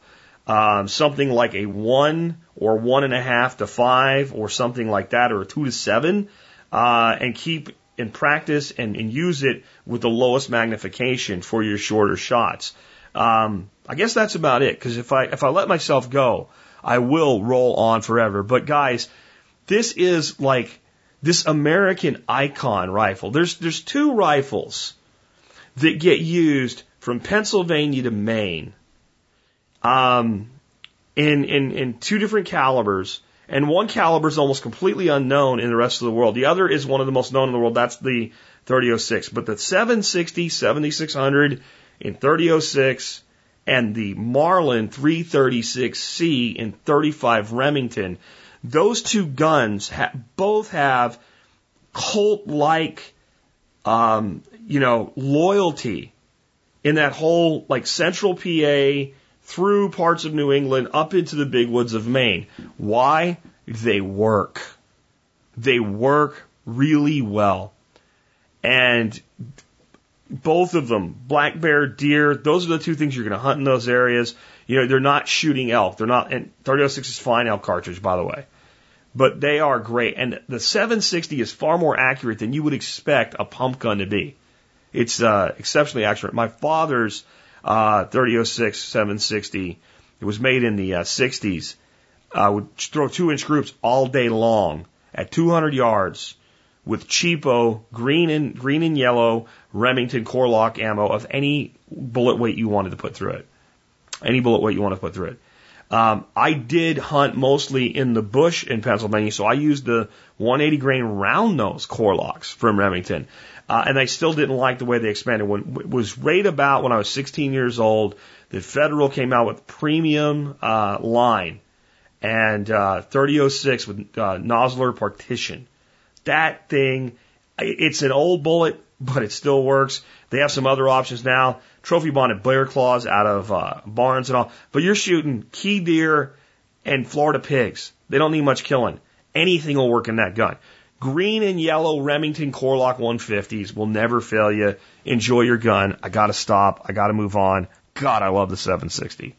um, something like a one or one and a half to five or something like that, or a two to seven, uh, and keep in practice and, and, use it with the lowest magnification for your shorter shots. Um, I guess that's about it. Because if I if I let myself go, I will roll on forever. But guys, this is like this American icon rifle. There's there's two rifles that get used from Pennsylvania to Maine, um, in in in two different calibers. And one caliber is almost completely unknown in the rest of the world. The other is one of the most known in the world. That's the 3006. But the 760, 7600 in 3006 and the Marlin 336C in 35 Remington, those two guns ha- both have cult-like, um, you know, loyalty in that whole like central PA through parts of New England up into the big woods of Maine. Why? They work. They work really well. And both of them, black bear, deer, those are the two things you're going to hunt in those areas. You know, they're not shooting elk. They're not, and 3006 is fine elk cartridge, by the way. But they are great. And the 760 is far more accurate than you would expect a pump gun to be. It's uh, exceptionally accurate. My father's uh, 3006 760, it was made in the uh, 60s, uh, would throw two inch groups all day long at 200 yards with cheapo green and green and yellow Remington Core-Lokt ammo of any bullet weight you wanted to put through it. Any bullet weight you want to put through it. Um, I did hunt mostly in the bush in Pennsylvania, so I used the 180 grain round nose Core-Lokts from Remington. Uh, and I still didn't like the way they expanded. When it was right about when I was 16 years old, the Federal came out with premium uh, line and uh, 3006 with uh, Nosler partition. That thing, it's an old bullet, but it still works. They have some other options now. Trophy bonded bear claws out of uh, Barnes and all. But you're shooting key deer and Florida pigs. They don't need much killing. Anything will work in that gun. Green and yellow Remington Core-Lokt 150s will never fail you. Enjoy your gun. I gotta stop. I gotta move on. God, I love the 760.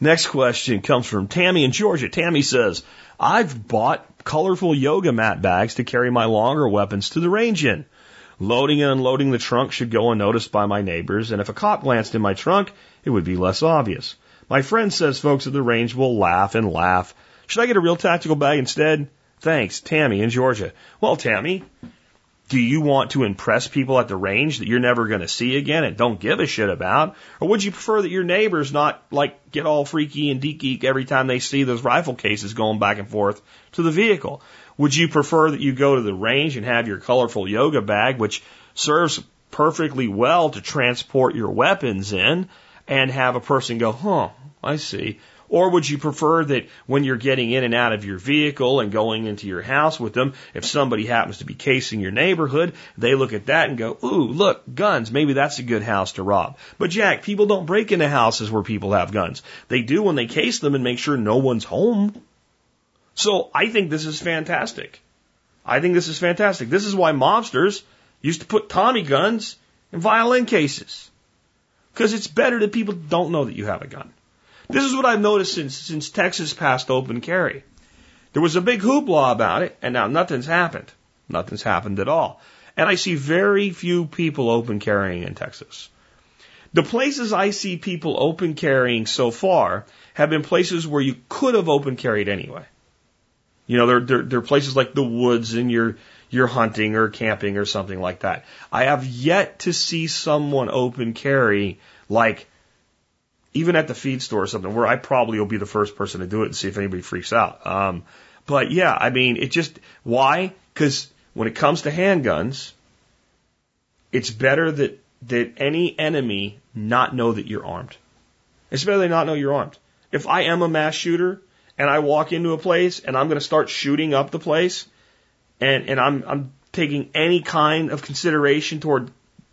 Next question comes from Tammy in Georgia. Tammy says, I've bought colorful yoga mat bags to carry my longer weapons to the range in. Loading and unloading the trunk should go unnoticed by my neighbors, and if a cop glanced in my trunk, it would be less obvious. My friend says folks at the range will laugh and laugh. Should I get a real tactical bag instead? Thanks, Tammy in Georgia. Well, Tammy, do you want to impress people at the range that you're never going to see again and don't give a shit about? Or would you prefer that your neighbors not like get all freaky and geek every time they see those rifle cases going back and forth to the vehicle? Would you prefer that you go to the range and have your colorful yoga bag, which serves perfectly well to transport your weapons in, and have a person go, huh, I see. Or would you prefer that when you're getting in and out of your vehicle and going into your house with them, if somebody happens to be casing your neighborhood, they look at that and go, ooh, look, guns, maybe that's a good house to rob. But Jack, people don't break into houses where people have guns. They do when they case them and make sure no one's home. So I think this is fantastic. I think this is fantastic. This is why mobsters used to put Tommy guns in violin cases. Because it's better that people don't know that you have a gun. This is what I've noticed since, since Texas passed open carry. There was a big hoopla about it, and now nothing's happened. Nothing's happened at all. And I see very few people open carrying in Texas. The places I see people open carrying so far have been places where you could have open carried anyway. You know, there, there are places like the woods and you're, you're hunting or camping or something like that. I have yet to see someone open carry like even at the feed store or something where I probably will be the first person to do it and see if anybody freaks out. Um, but yeah, I mean, it just, why? Because when it comes to handguns, it's better that, that any enemy not know that you're armed. It's better they not know you're armed. If I am a mass shooter and I walk into a place and I'm going to start shooting up the place and, and I'm, I'm taking any kind of consideration toward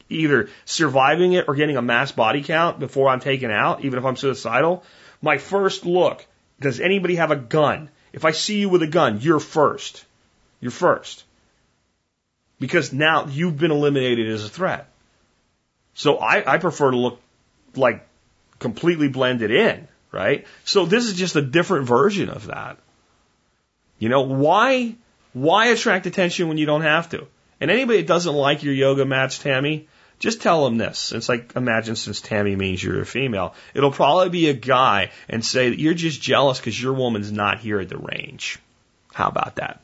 either surviving it or getting a mass body count before I'm taken out, even if I'm suicidal, my first look, does anybody have a gun? If I see you with a gun, you're first. You're first. Because now you've been eliminated as a threat. So I, I prefer to look like completely blended in right? So this is just a different version of that. You know, why, why attract attention when you don't have to? And anybody that doesn't like your yoga mats, Tammy, just tell them this. It's like, imagine since Tammy means you're a female, it'll probably be a guy and say that you're just jealous because your woman's not here at the range. How about that?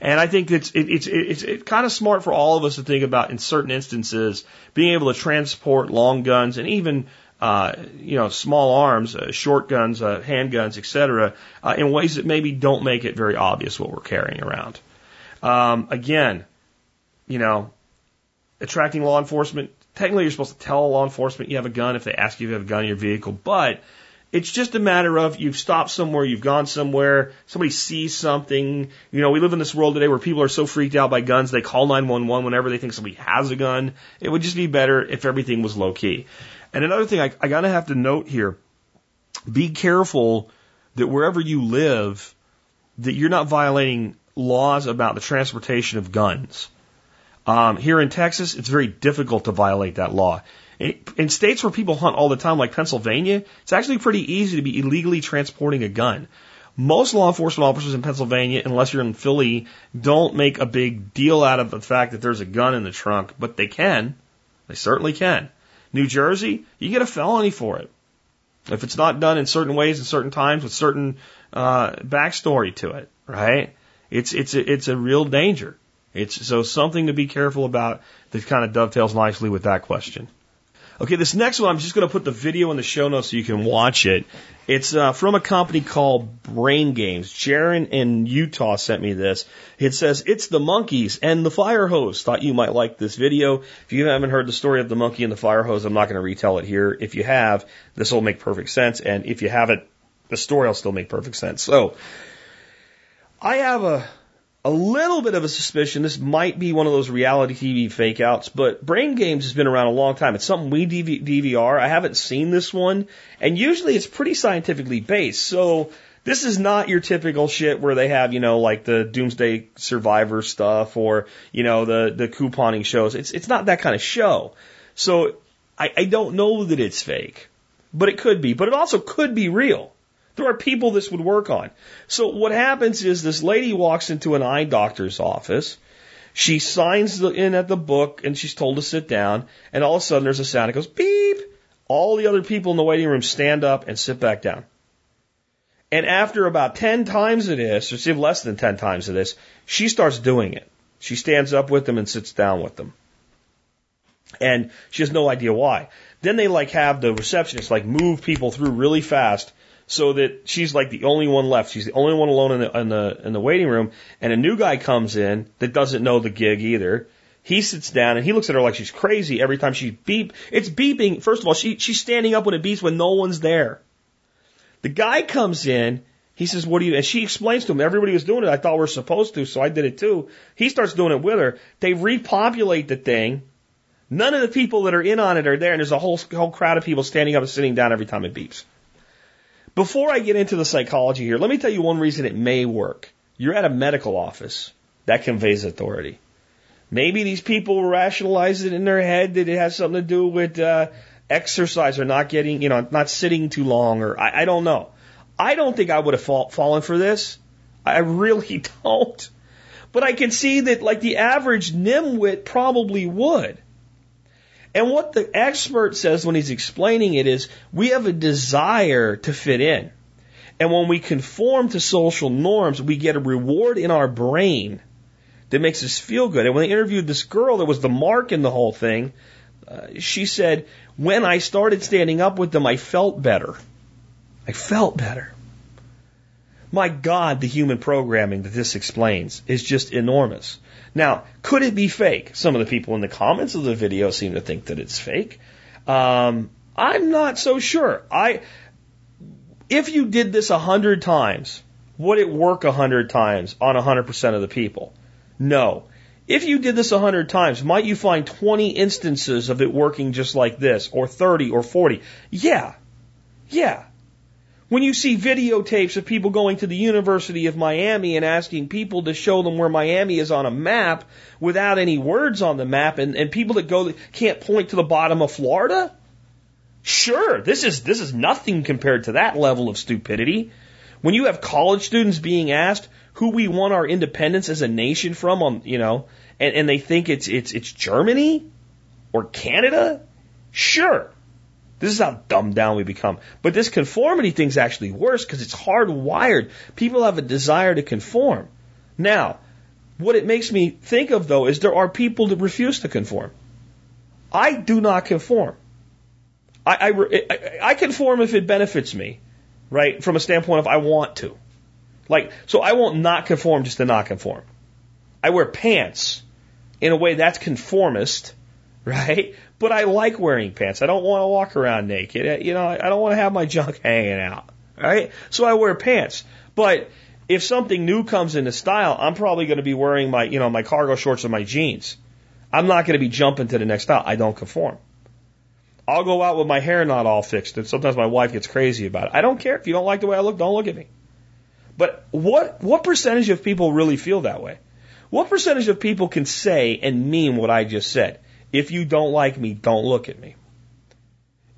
And I think it's it, it's it's it's kind of smart for all of us to think about in certain instances being able to transport long guns and even uh, you know, small arms, uh, short guns, uh, handguns, etc., uh, in ways that maybe don't make it very obvious what we're carrying around. Um, again, you know, attracting law enforcement. Technically, you're supposed to tell law enforcement you have a gun if they ask you if you have a gun in your vehicle, but it's just a matter of you've stopped somewhere, you've gone somewhere, somebody sees something. You know, we live in this world today where people are so freaked out by guns, they call 911 whenever they think somebody has a gun. It would just be better if everything was low key. And another thing I, I gotta have to note here, be careful that wherever you live, that you're not violating laws about the transportation of guns. Um, here in Texas, it's very difficult to violate that law. In, states where people hunt all the time, like Pennsylvania, it's actually pretty easy to be illegally transporting a gun. Most law enforcement officers in Pennsylvania, unless you're in Philly, don't make a big deal out of the fact that there's a gun in the trunk, but they can. They certainly can. New Jersey, you get a felony for it. If it's not done in certain ways at certain times with certain uh, backstory to it, right? It's it's a, it's a real danger. It's so something to be careful about that kind of dovetails nicely with that question. Okay, this next one, I'm just going to put the video in the show notes so you can watch it. It's uh, from a company called Brain Games. Jaron in Utah sent me this. It says, It's the monkeys and the fire hose. Thought you might like this video. If you haven't heard the story of the monkey and the fire hose, I'm not going to retell it here. If you have, this will make perfect sense. And if you haven't, the story will still make perfect sense. So, I have a a little bit of a suspicion this might be one of those reality TV fake outs, but Brain Games has been around a long time. It's something we DV- DVR. I haven't seen this one, and usually it's pretty scientifically based. So this is not your typical shit where they have, you know, like the Doomsday Survivor stuff or, you know, the, the couponing shows. It's, it's not that kind of show. So I, I don't know that it's fake, but it could be, but it also could be real. There are people this would work on. So what happens is this lady walks into an eye doctor's office. She signs the, in at the book and she's told to sit down. And all of a sudden there's a sound. It goes beep. All the other people in the waiting room stand up and sit back down. And after about 10 times of this, or less than 10 times of this, she starts doing it. She stands up with them and sits down with them. And she has no idea why. Then they like have the receptionist like move people through really fast so that she's like the only one left. She's the only one alone in the in the in the waiting room, and a new guy comes in that doesn't know the gig either. He sits down and he looks at her like she's crazy every time she beep. It's beeping. First of all, she she's standing up when it beeps when no one's there. The guy comes in. He says, "What do you?" And she explains to him. Everybody was doing it. I thought we are supposed to, so I did it too. He starts doing it with her. They repopulate the thing. None of the people that are in on it are there, and there's a whole whole crowd of people standing up and sitting down every time it beeps. Before I get into the psychology here, let me tell you one reason it may work. You're at a medical office. That conveys authority. Maybe these people rationalize it in their head that it has something to do with uh, exercise or not getting, you know, not sitting too long, or I, I don't know. I don't think I would have fall, fallen for this. I really don't. But I can see that, like the average nimwit probably would. And what the expert says when he's explaining it is we have a desire to fit in. And when we conform to social norms, we get a reward in our brain that makes us feel good. And when they interviewed this girl that was the mark in the whole thing, uh, she said, when I started standing up with them, I felt better. I felt better. My God, the human programming that this explains is just enormous. Now, could it be fake? Some of the people in the comments of the video seem to think that it's fake. Um, I'm not so sure. I, if you did this a hundred times, would it work a hundred times on a hundred percent of the people? No. If you did this a hundred times, might you find 20 instances of it working just like this, or 30 or 40? Yeah. Yeah. When you see videotapes of people going to the University of Miami and asking people to show them where Miami is on a map without any words on the map and, and people that go can't point to the bottom of Florida? Sure, this is this is nothing compared to that level of stupidity. When you have college students being asked who we want our independence as a nation from on you know, and, and they think it's it's it's Germany or Canada, sure. This is how dumbed down we become. But this conformity thing's actually worse because it's hardwired. People have a desire to conform. Now, what it makes me think of though is there are people that refuse to conform. I do not conform. I, I, I conform if it benefits me, right? From a standpoint of I want to. Like, so I won't not conform just to not conform. I wear pants in a way that's conformist, right? But I like wearing pants. I don't want to walk around naked. Uh, you know, I don't want to have my junk hanging out. Right? So I wear pants. But if something new comes into style, I'm probably going to be wearing my, you know, my cargo shorts and my jeans. I'm not going to be jumping to the next style. I don't conform. I'll go out with my hair not all fixed, and sometimes my wife gets crazy about it. I don't care if you don't like the way I look. Don't look at me. But what what percentage of people really feel that way? What percentage of people can say and mean what I just said? If you don't like me, don't look at me.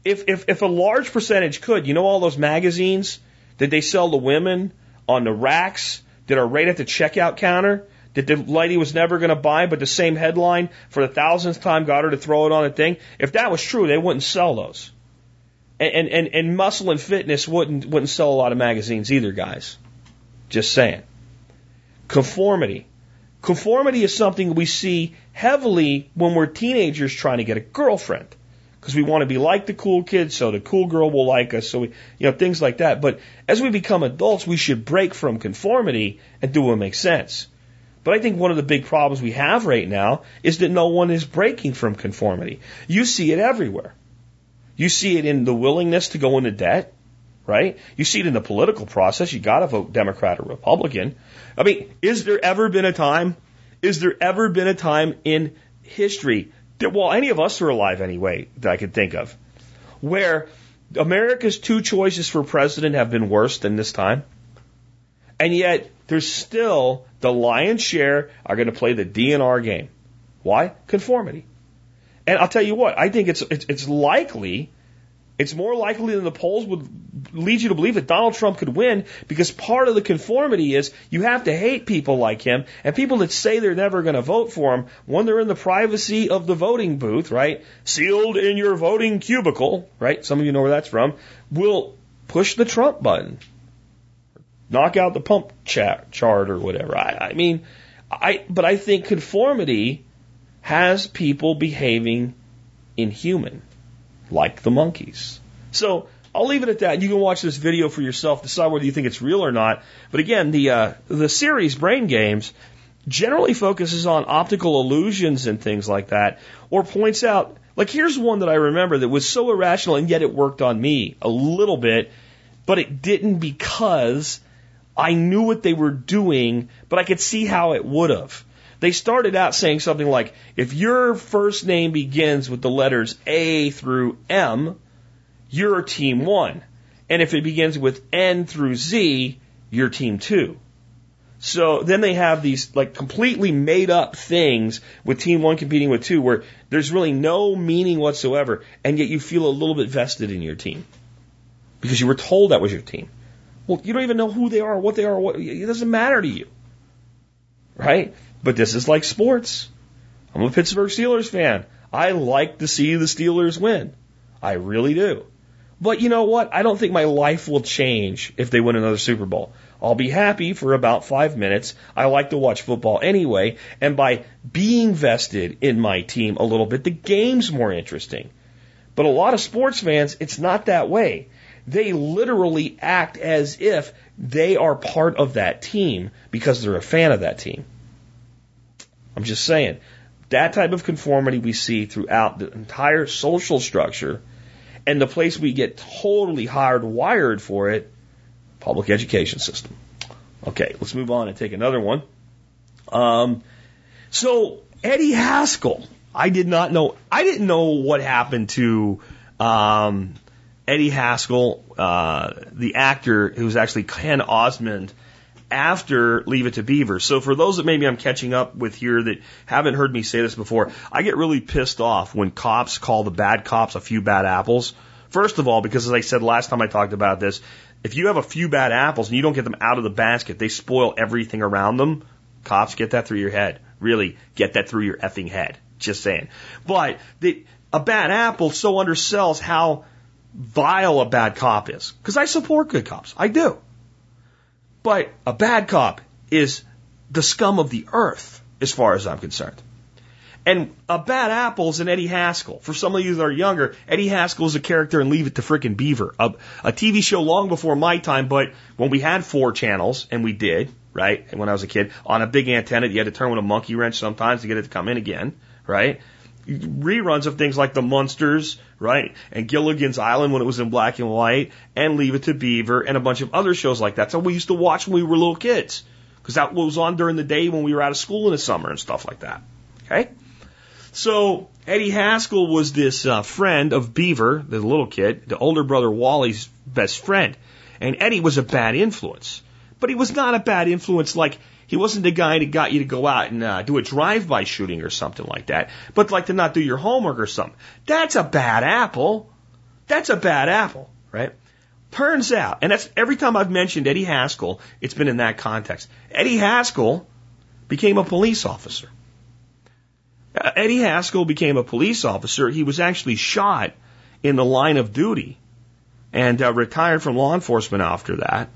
If, if, if a large percentage could, you know all those magazines that they sell to women on the racks that are right at the checkout counter that the lady was never going to buy, but the same headline for the thousandth time got her to throw it on a thing. If that was true, they wouldn't sell those. And, and, and muscle and fitness wouldn't, wouldn't sell a lot of magazines either, guys. Just saying. Conformity. Conformity is something we see heavily when we're teenagers trying to get a girlfriend. because we want to be like the cool kids, so the cool girl will like us, so we, you know, things like that. But as we become adults, we should break from conformity and do what makes sense. But I think one of the big problems we have right now is that no one is breaking from conformity. You see it everywhere. You see it in the willingness to go into debt, right? You see it in the political process. You got to vote Democrat or Republican. I mean, is there ever been a time? Is there ever been a time in history that, well, any of us are alive anyway, that I could think of, where America's two choices for president have been worse than this time? And yet, there's still the lion's share are going to play the DNR game. Why? Conformity. And I'll tell you what, I think it's, it's, it's likely, it's more likely than the polls would lead you to believe that Donald Trump could win because part of the conformity is you have to hate people like him and people that say they're never going to vote for him when they're in the privacy of the voting booth, right? Sealed in your voting cubicle, right? Some of you know where that's from, will push the Trump button. Knock out the pump chat chart or whatever. I, I mean, I, but I think conformity has people behaving inhuman, like the monkeys. So I'll leave it at that. You can watch this video for yourself, decide whether you think it's real or not. But again, the uh, the series Brain Games generally focuses on optical illusions and things like that, or points out. Like here's one that I remember that was so irrational and yet it worked on me a little bit, but it didn't because I knew what they were doing, but I could see how it would have. They started out saying something like, if your first name begins with the letters A through M, you're team one. And if it begins with N through Z, you're team two. So then they have these like completely made up things with team one competing with two where there's really no meaning whatsoever and yet you feel a little bit vested in your team because you were told that was your team. Well, you don't even know who they are, what they are, what, it doesn't matter to you. Right? But this is like sports. I'm a Pittsburgh Steelers fan. I like to see the Steelers win. I really do. But you know what? I don't think my life will change if they win another Super Bowl. I'll be happy for about five minutes. I like to watch football anyway. And by being vested in my team a little bit, the game's more interesting. But a lot of sports fans, it's not that way. They literally act as if they are part of that team because they're a fan of that team. I'm just saying. That type of conformity we see throughout the entire social structure, and the place we get totally hardwired for it, public education system. Okay, let's move on and take another one. Um, so Eddie Haskell, I did not know. I didn't know what happened to um, Eddie Haskell, uh, the actor who was actually Ken Osmond after Leave It to Beaver. So for those that maybe I'm catching up with here that haven't heard me say this before, I get really pissed off when cops call the bad cops a few bad apples. First of all, because as I said last time I talked about this, if you have a few bad apples and you don't get them out of the basket, they spoil everything around them. Cops, get that through your head. Really, get that through your effing head. Just saying. But the, a bad apple so undersells how vile a bad cop is. Because I support good cops. I do. But a bad cop is the scum of the earth, as far as I'm concerned. And a bad apple is an Eddie Haskell. For some of you that are younger, Eddie Haskell is a character in Leave It to Frickin' Beaver, a, a TV show long before my time, but when we had four channels, and we did, right, when I was a kid, on a big antenna, you had to turn with a monkey wrench sometimes to get it to come in again, right? Reruns of things like The Munsters, right, and Gilligan's Island when it was in black and white, and Leave It to Beaver, and a bunch of other shows like that. So we used to watch when we were little kids, because that was on during the day when we were out of school in the summer and stuff like that. Okay? So Eddie Haskell was this uh, friend of Beaver, the little kid, the older brother Wally's best friend. And Eddie was a bad influence. But he was not a bad influence like he wasn't the guy that got you to go out and uh, do a drive-by shooting or something like that, but like to not do your homework or something. That's a bad apple. That's a bad apple, right? Turns out, and that's every time I've mentioned Eddie Haskell, it's been in that context. Eddie Haskell became a police officer. Uh, Eddie Haskell became a police officer. He was actually shot in the line of duty and uh, retired from law enforcement after that.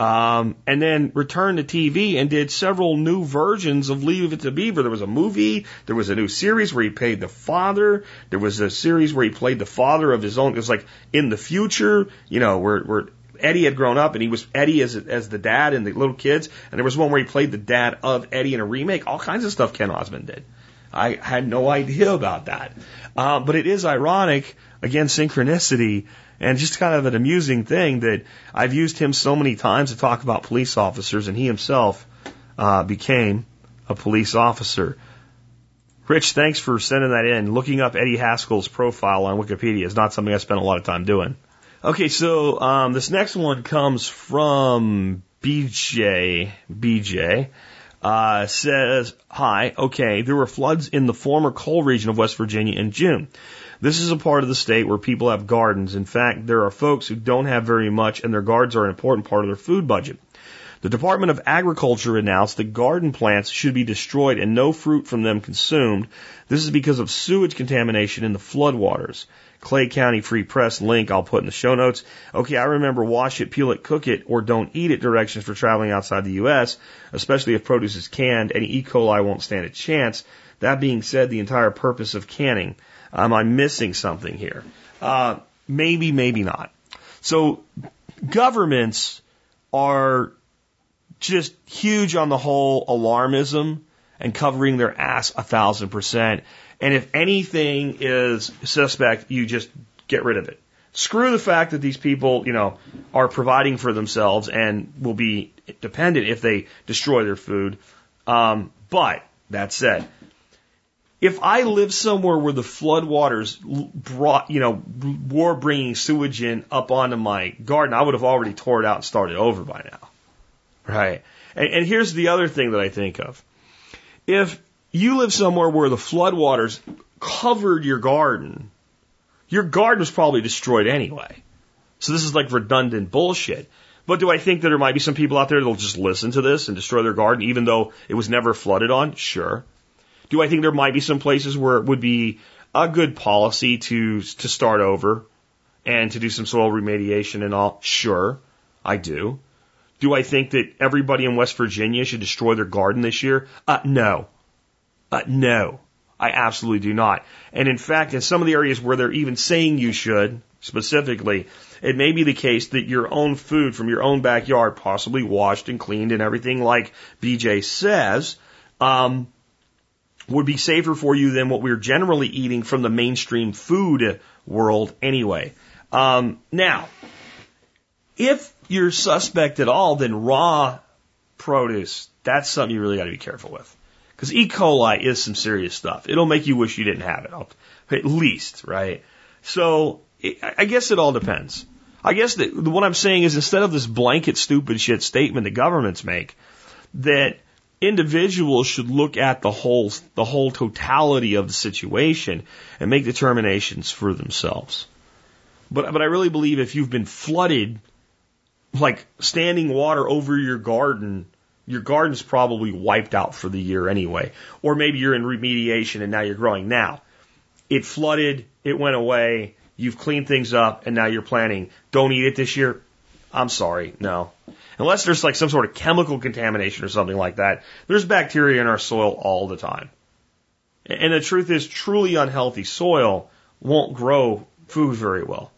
Um, and then returned to TV and did several new versions of Leave It to Beaver. There was a movie, there was a new series where he played the father, there was a series where he played the father of his own. It was like in the future, you know, where, where Eddie had grown up and he was Eddie as, as the dad and the little kids. And there was one where he played the dad of Eddie in a remake. All kinds of stuff Ken Osmond did. I had no idea about that. Uh, but it is ironic, again, synchronicity, and just kind of an amusing thing that I've used him so many times to talk about police officers, and he himself uh, became a police officer. Rich, thanks for sending that in. Looking up Eddie Haskell's profile on Wikipedia is not something I spent a lot of time doing. Okay, so um, this next one comes from BJ. BJ uh, says, Hi, okay, there were floods in the former coal region of West Virginia in June. This is a part of the state where people have gardens. In fact, there are folks who don't have very much, and their gardens are an important part of their food budget. The Department of Agriculture announced that garden plants should be destroyed and no fruit from them consumed. This is because of sewage contamination in the floodwaters. Clay County Free Press link I'll put in the show notes. Okay, I remember wash it, peel it, cook it, or don't eat it directions for traveling outside the U.S., especially if produce is canned. Any E. coli won't stand a chance. That being said, the entire purpose of canning Am I missing something here? Uh, maybe, maybe not. So governments are just huge on the whole alarmism and covering their ass a thousand percent. And if anything is suspect, you just get rid of it. Screw the fact that these people, you know, are providing for themselves and will be dependent if they destroy their food. Um, but that said, if I lived somewhere where the floodwaters brought, you know, were bringing sewage in up onto my garden, I would have already tore it out and started over by now. Right. And, and here's the other thing that I think of. If you live somewhere where the floodwaters covered your garden, your garden was probably destroyed anyway. So this is like redundant bullshit. But do I think that there might be some people out there that'll just listen to this and destroy their garden even though it was never flooded on? Sure. Do I think there might be some places where it would be a good policy to to start over and to do some soil remediation and all? Sure, I do. Do I think that everybody in West Virginia should destroy their garden this year? Uh, no. Uh, no. I absolutely do not. And in fact, in some of the areas where they're even saying you should, specifically, it may be the case that your own food from your own backyard, possibly washed and cleaned and everything like BJ says, um, would be safer for you than what we're generally eating from the mainstream food world anyway. Um, now, if you're suspect at all, then raw produce, that's something you really got to be careful with. Because E. coli is some serious stuff. It'll make you wish you didn't have it, at least, right? So, I guess it all depends. I guess that what I'm saying is instead of this blanket stupid shit statement that governments make, that individuals should look at the whole the whole totality of the situation and make determinations for themselves. But but I really believe if you've been flooded, like standing water over your garden, your garden's probably wiped out for the year anyway. Or maybe you're in remediation and now you're growing. Now, it flooded, it went away, you've cleaned things up, and now you're planning. Don't eat it this year. I'm sorry, no. Unless there's like some sort of chemical contamination or something like that, there's bacteria in our soil all the time. And the truth is, truly unhealthy soil won't grow food very well.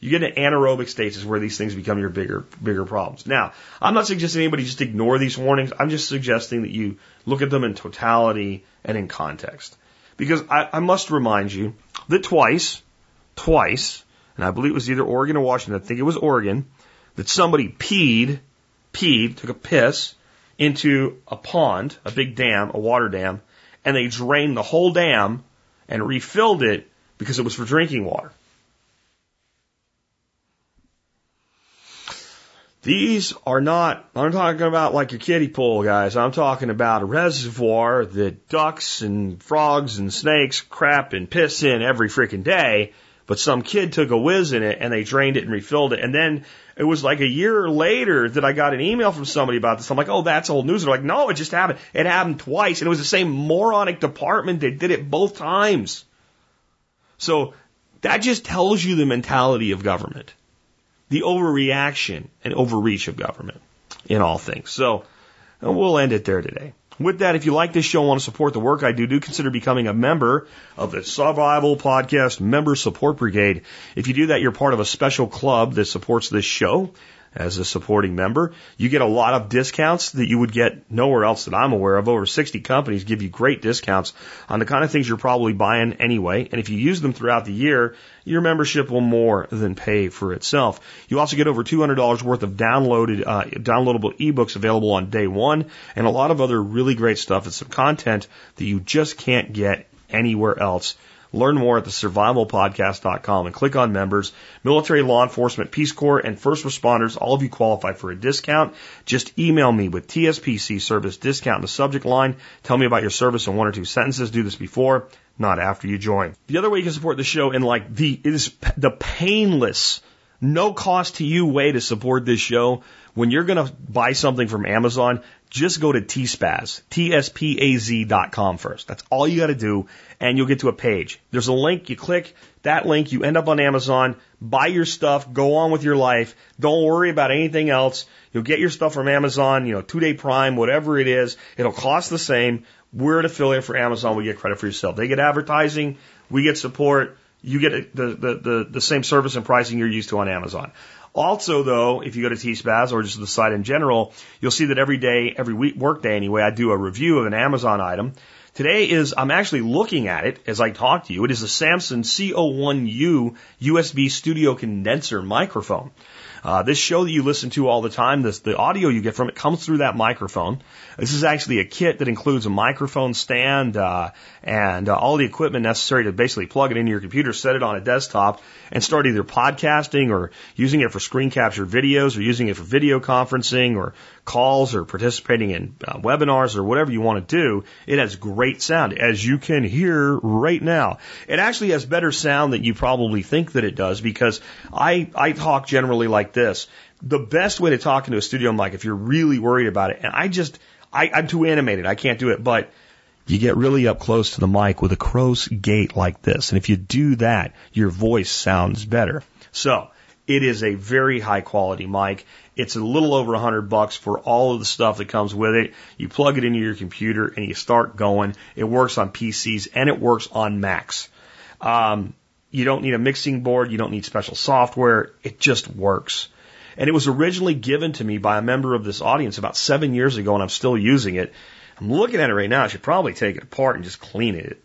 You get into anaerobic states is where these things become your bigger, bigger problems. Now, I'm not suggesting anybody just ignore these warnings. I'm just suggesting that you look at them in totality and in context. Because I, I must remind you that twice, twice, and I believe it was either Oregon or Washington, I think it was Oregon, that somebody peed, peed, took a piss into a pond, a big dam, a water dam, and they drained the whole dam and refilled it because it was for drinking water. These are not, I'm talking about like your kiddie pool, guys. I'm talking about a reservoir that ducks and frogs and snakes crap and piss in every freaking day, but some kid took a whiz in it and they drained it and refilled it. And then it was like a year later that I got an email from somebody about this. I'm like, oh, that's old news. They're like, no, it just happened. It happened twice. And it was the same moronic department that did it both times. So that just tells you the mentality of government, the overreaction and overreach of government. in all things. So we'll end it there today. With that, if you like this show and want to support the work I do, do consider becoming a member of the Survival Podcast Member Support Brigade. If you do that, you're part of a special club that supports this show as a supporting member. You get a lot of discounts that you would get nowhere else that I'm aware of. Over 60 companies give you great discounts on the kind of things you're probably buying anyway. And if you use them throughout the year, your membership will more than pay for itself. You also get over $200 worth of downloaded, uh, downloadable ebooks available on day one and a lot of other really great stuff and some content that you just can't get anywhere else Learn more at the survivalpodcast.com and click on members. Military, law enforcement, Peace Corps, and first responders, all of you qualify for a discount. Just email me with TSPC service discount in the subject line. Tell me about your service in one or two sentences. Do this before, not after you join. The other way you can support the show in like the, it is the painless, no cost to you way to support this show when you're going to buy something from Amazon, just go to tspaz, dot com first. That's all you got to do, and you'll get to a page. There's a link, you click that link, you end up on Amazon, buy your stuff, go on with your life. Don't worry about anything else. You'll get your stuff from Amazon, you know, two day prime, whatever it is. It'll cost the same. We're an affiliate for Amazon. We get credit for yourself. They get advertising. We get support. You get the, the, the, the same service and pricing you're used to on Amazon. Also, though, if you go to TSPAZ or just the site in general, you'll see that every day, every week, work day anyway, I do a review of an Amazon item. Today is, I'm actually looking at it as I talk to you. It is a Samson CO1U USB studio condenser microphone. Uh, this show that you listen to all the time, this, the audio you get from it comes through that microphone. This is actually a kit that includes a microphone stand uh, and uh, all the equipment necessary to basically plug it into your computer, set it on a desktop, and start either podcasting or using it for screen capture videos or using it for video conferencing or calls or participating in uh, webinars or whatever you want to do. It has great sound, as you can hear right now. It actually has better sound than you probably think that it does because I, I talk generally like this. The best way to talk into a studio mic, if you're really worried about it, and I just, I, I'm too animated. I can't do it, but you get really up close to the mic with a crow's gate like this. And if you do that, your voice sounds better. So it is a very high quality mic. It's a little over a hundred bucks for all of the stuff that comes with it. You plug it into your computer and you start going. It works on PCs and it works on Macs. Um, you don't need a mixing board. You don't need special software. It just works. And it was originally given to me by a member of this audience about seven years ago, and I'm still using it. I'm looking at it right now. I should probably take it apart and just clean it.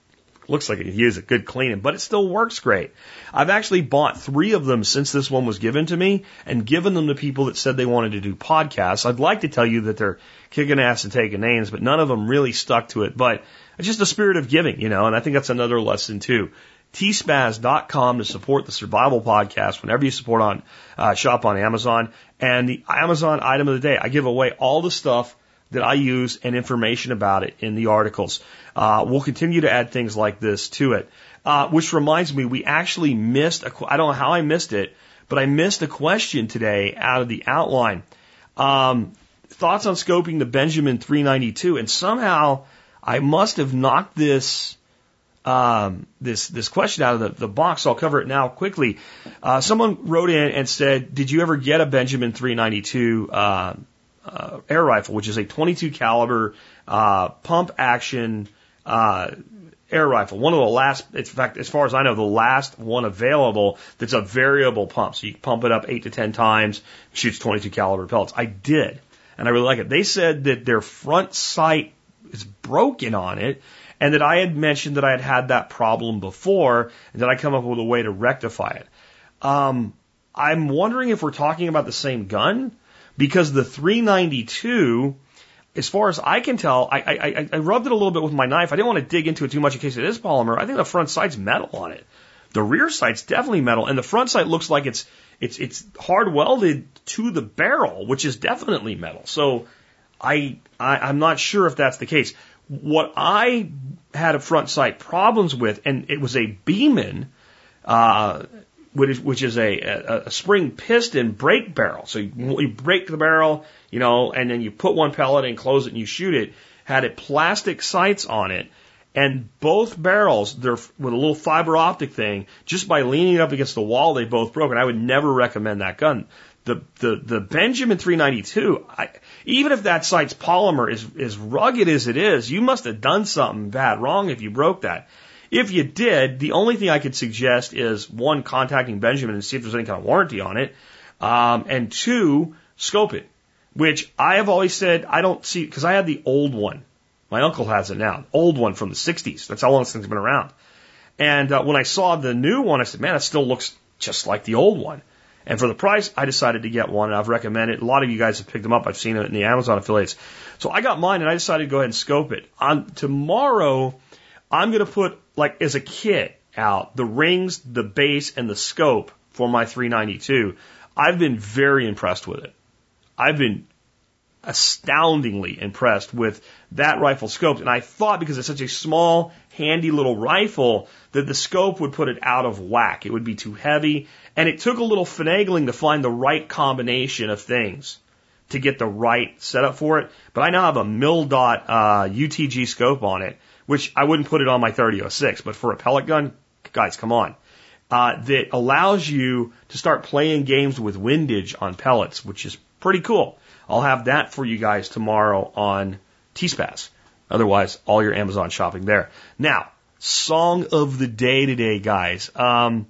Looks like it could use a good cleaning, but it still works great. I've actually bought three of them since this one was given to me and given them to people that said they wanted to do podcasts. I'd like to tell you that they're kicking ass and taking names, but none of them really stuck to it. But it's just a spirit of giving, you know, and I think that's another lesson too tspaz.com to support the survival podcast whenever you support on uh, shop on Amazon and the Amazon item of the day. I give away all the stuff that I use and information about it in the articles. Uh, we'll continue to add things like this to it. Uh, which reminds me, we actually missed a, I don't know how I missed it, but I missed a question today out of the outline. Um, thoughts on scoping the Benjamin 392 and somehow I must have knocked this um, this this question out of the, the box. I'll cover it now quickly. Uh, someone wrote in and said, "Did you ever get a Benjamin 392 uh, uh, air rifle, which is a 22 caliber uh, pump action uh, air rifle? One of the last, in fact, as far as I know, the last one available that's a variable pump. So you pump it up eight to ten times, shoots 22 caliber pellets. I did, and I really like it. They said that their front sight is broken on it and that I had mentioned that I had had that problem before and that I come up with a way to rectify it. Um, I'm wondering if we're talking about the same gun because the 392, as far as I can tell, I, I, I rubbed it a little bit with my knife. I didn't want to dig into it too much in case it is polymer. I think the front sight's metal on it. The rear sight's definitely metal, and the front sight looks like it's it's it's hard welded to the barrel, which is definitely metal. So I, I I'm not sure if that's the case. What I had a front sight problems with, and it was a Beeman, uh, which is, which is a, a, a, spring piston break barrel. So you, you break the barrel, you know, and then you put one pellet and close it and you shoot it. Had it plastic sights on it, and both barrels, they're with a little fiber optic thing. Just by leaning up against the wall, they both broke. And I would never recommend that gun. the the the Benjamin 392. I, even if that sight's polymer is as rugged as it is, you must have done something bad wrong if you broke that. If you did, the only thing I could suggest is one, contacting Benjamin and see if there's any kind of warranty on it, um, and two, scope it. Which I have always said I don't see because I had the old one. My uncle has it now, old one from the 60s. That's how long this thing's been around. And uh, when I saw the new one, I said, man, it still looks just like the old one. And for the price, I decided to get one, and I've recommended. A lot of you guys have picked them up. I've seen it in the Amazon affiliates. So I got mine, and I decided to go ahead and scope it. On tomorrow, I'm going to put like as a kit out the rings, the base, and the scope for my 392. I've been very impressed with it. I've been astoundingly impressed with that rifle scope. And I thought because it's such a small, handy little rifle that the scope would put it out of whack. It would be too heavy. And it took a little finagling to find the right combination of things to get the right setup for it. But I now have a Mil-Dot uh, UTG scope on it, which I wouldn't put it on my 3006. But for a pellet gun, guys, come on. Uh, that allows you to start playing games with windage on pellets, which is pretty cool. I'll have that for you guys tomorrow on T-Spaz. Otherwise, all your Amazon shopping there. Now, song of the day today, guys. Um,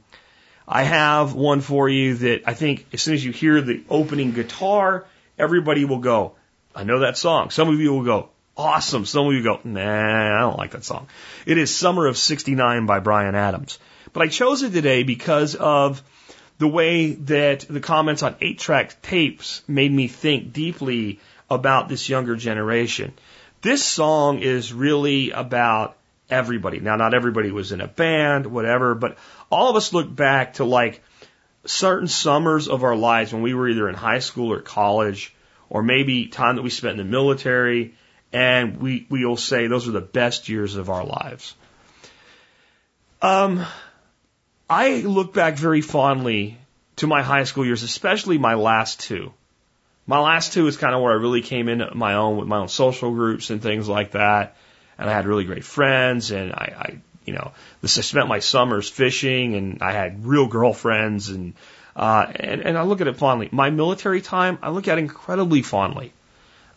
I have one for you that I think as soon as you hear the opening guitar, everybody will go, I know that song. Some of you will go, awesome. Some of you go, nah, I don't like that song. It is Summer of 69 by Bryan Adams. But I chose it today because of the way that the comments on eight track tapes made me think deeply about this younger generation. This song is really about everybody. Now, not everybody was in a band, whatever, but all of us look back to like certain summers of our lives when we were either in high school or college, or maybe time that we spent in the military, and we, we'll say those are the best years of our lives. Um, I look back very fondly to my high school years, especially my last two. My last two is kind of where I really came in my own with my own social groups and things like that. And I had really great friends and I, I you know, this, I spent my summers fishing and I had real girlfriends and, uh, and, and I look at it fondly. My military time, I look at incredibly fondly.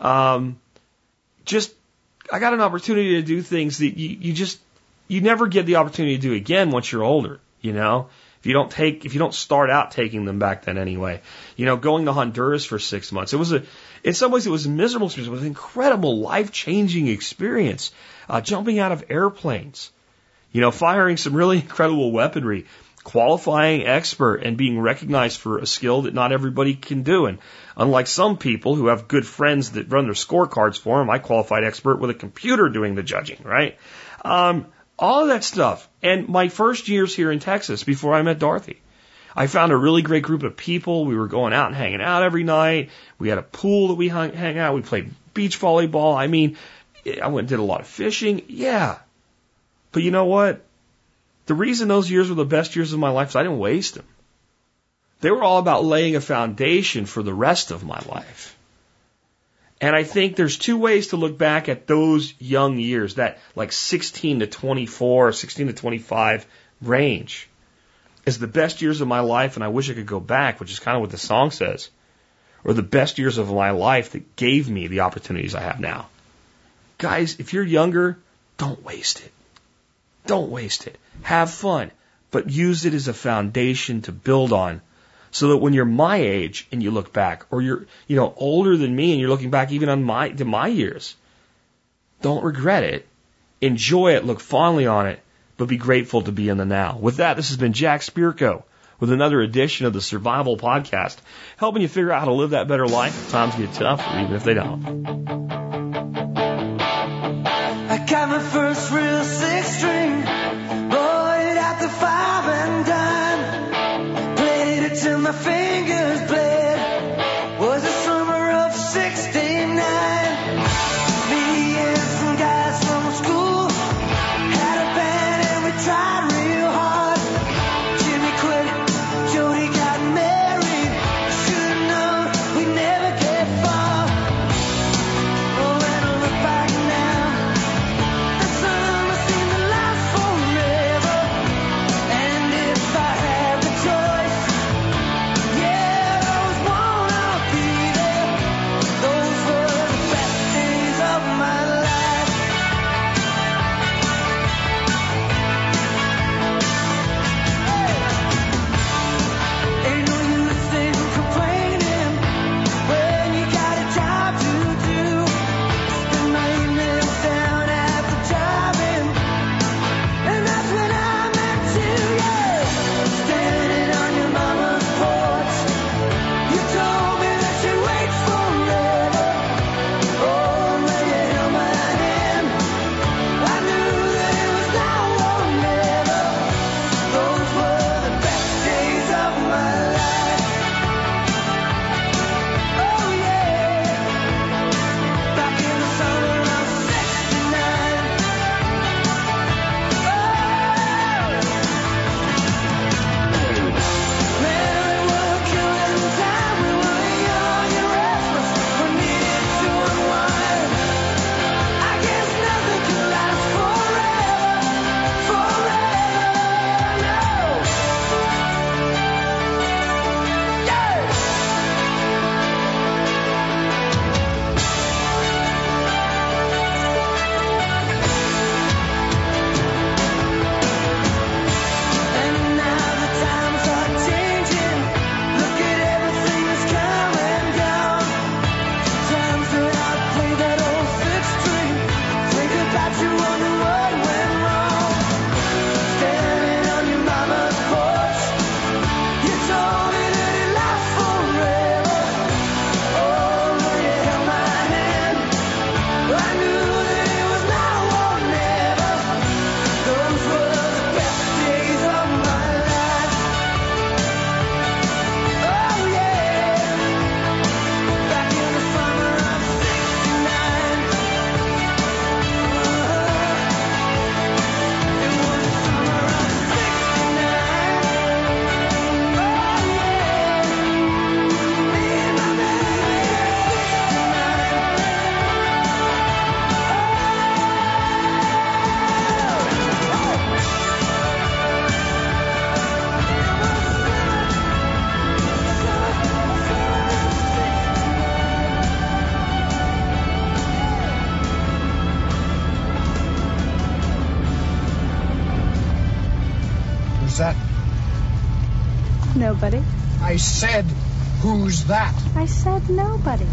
Um, just, I got an opportunity to do things that you, you just, you never get the opportunity to do again once you're older you know? If you don't take, if you don't start out taking them back then anyway, you know, going to Honduras for six months, it was a, in some ways it was a miserable experience, was an incredible life changing experience. Uh, jumping out of airplanes, you know, firing some really incredible weaponry, qualifying expert and being recognized for a skill that not everybody can do. And unlike some people who have good friends that run their scorecards for them, I qualified expert with a computer doing the judging, right? Um, all of that stuff. And my first years here in Texas before I met Dorothy. I found a really great group of people. We were going out and hanging out every night. We had a pool that we hung, hang out. We played beach volleyball. I mean, I went and did a lot of fishing. Yeah. But you know what? The reason those years were the best years of my life is I didn't waste them. They were all about laying a foundation for the rest of my life. And I think there's two ways to look back at those young years, that like 16 to 24, 16 to 25 range is the best years of my life and I wish I could go back, which is kind of what the song says, or the best years of my life that gave me the opportunities I have now. Guys, if you're younger, don't waste it. Don't waste it. Have fun, but use it as a foundation to build on so that when you're my age and you look back, or you're, you know, older than me and you're looking back even on my, to my years, don't regret it. Enjoy it, look fondly on it, but be grateful to be in the now. With that, this has been Jack Spirko with another edition of the Survival Podcast, helping you figure out how to live that better life if times get tough, or even if they don't. My fingers I said, who's that? I said nobody.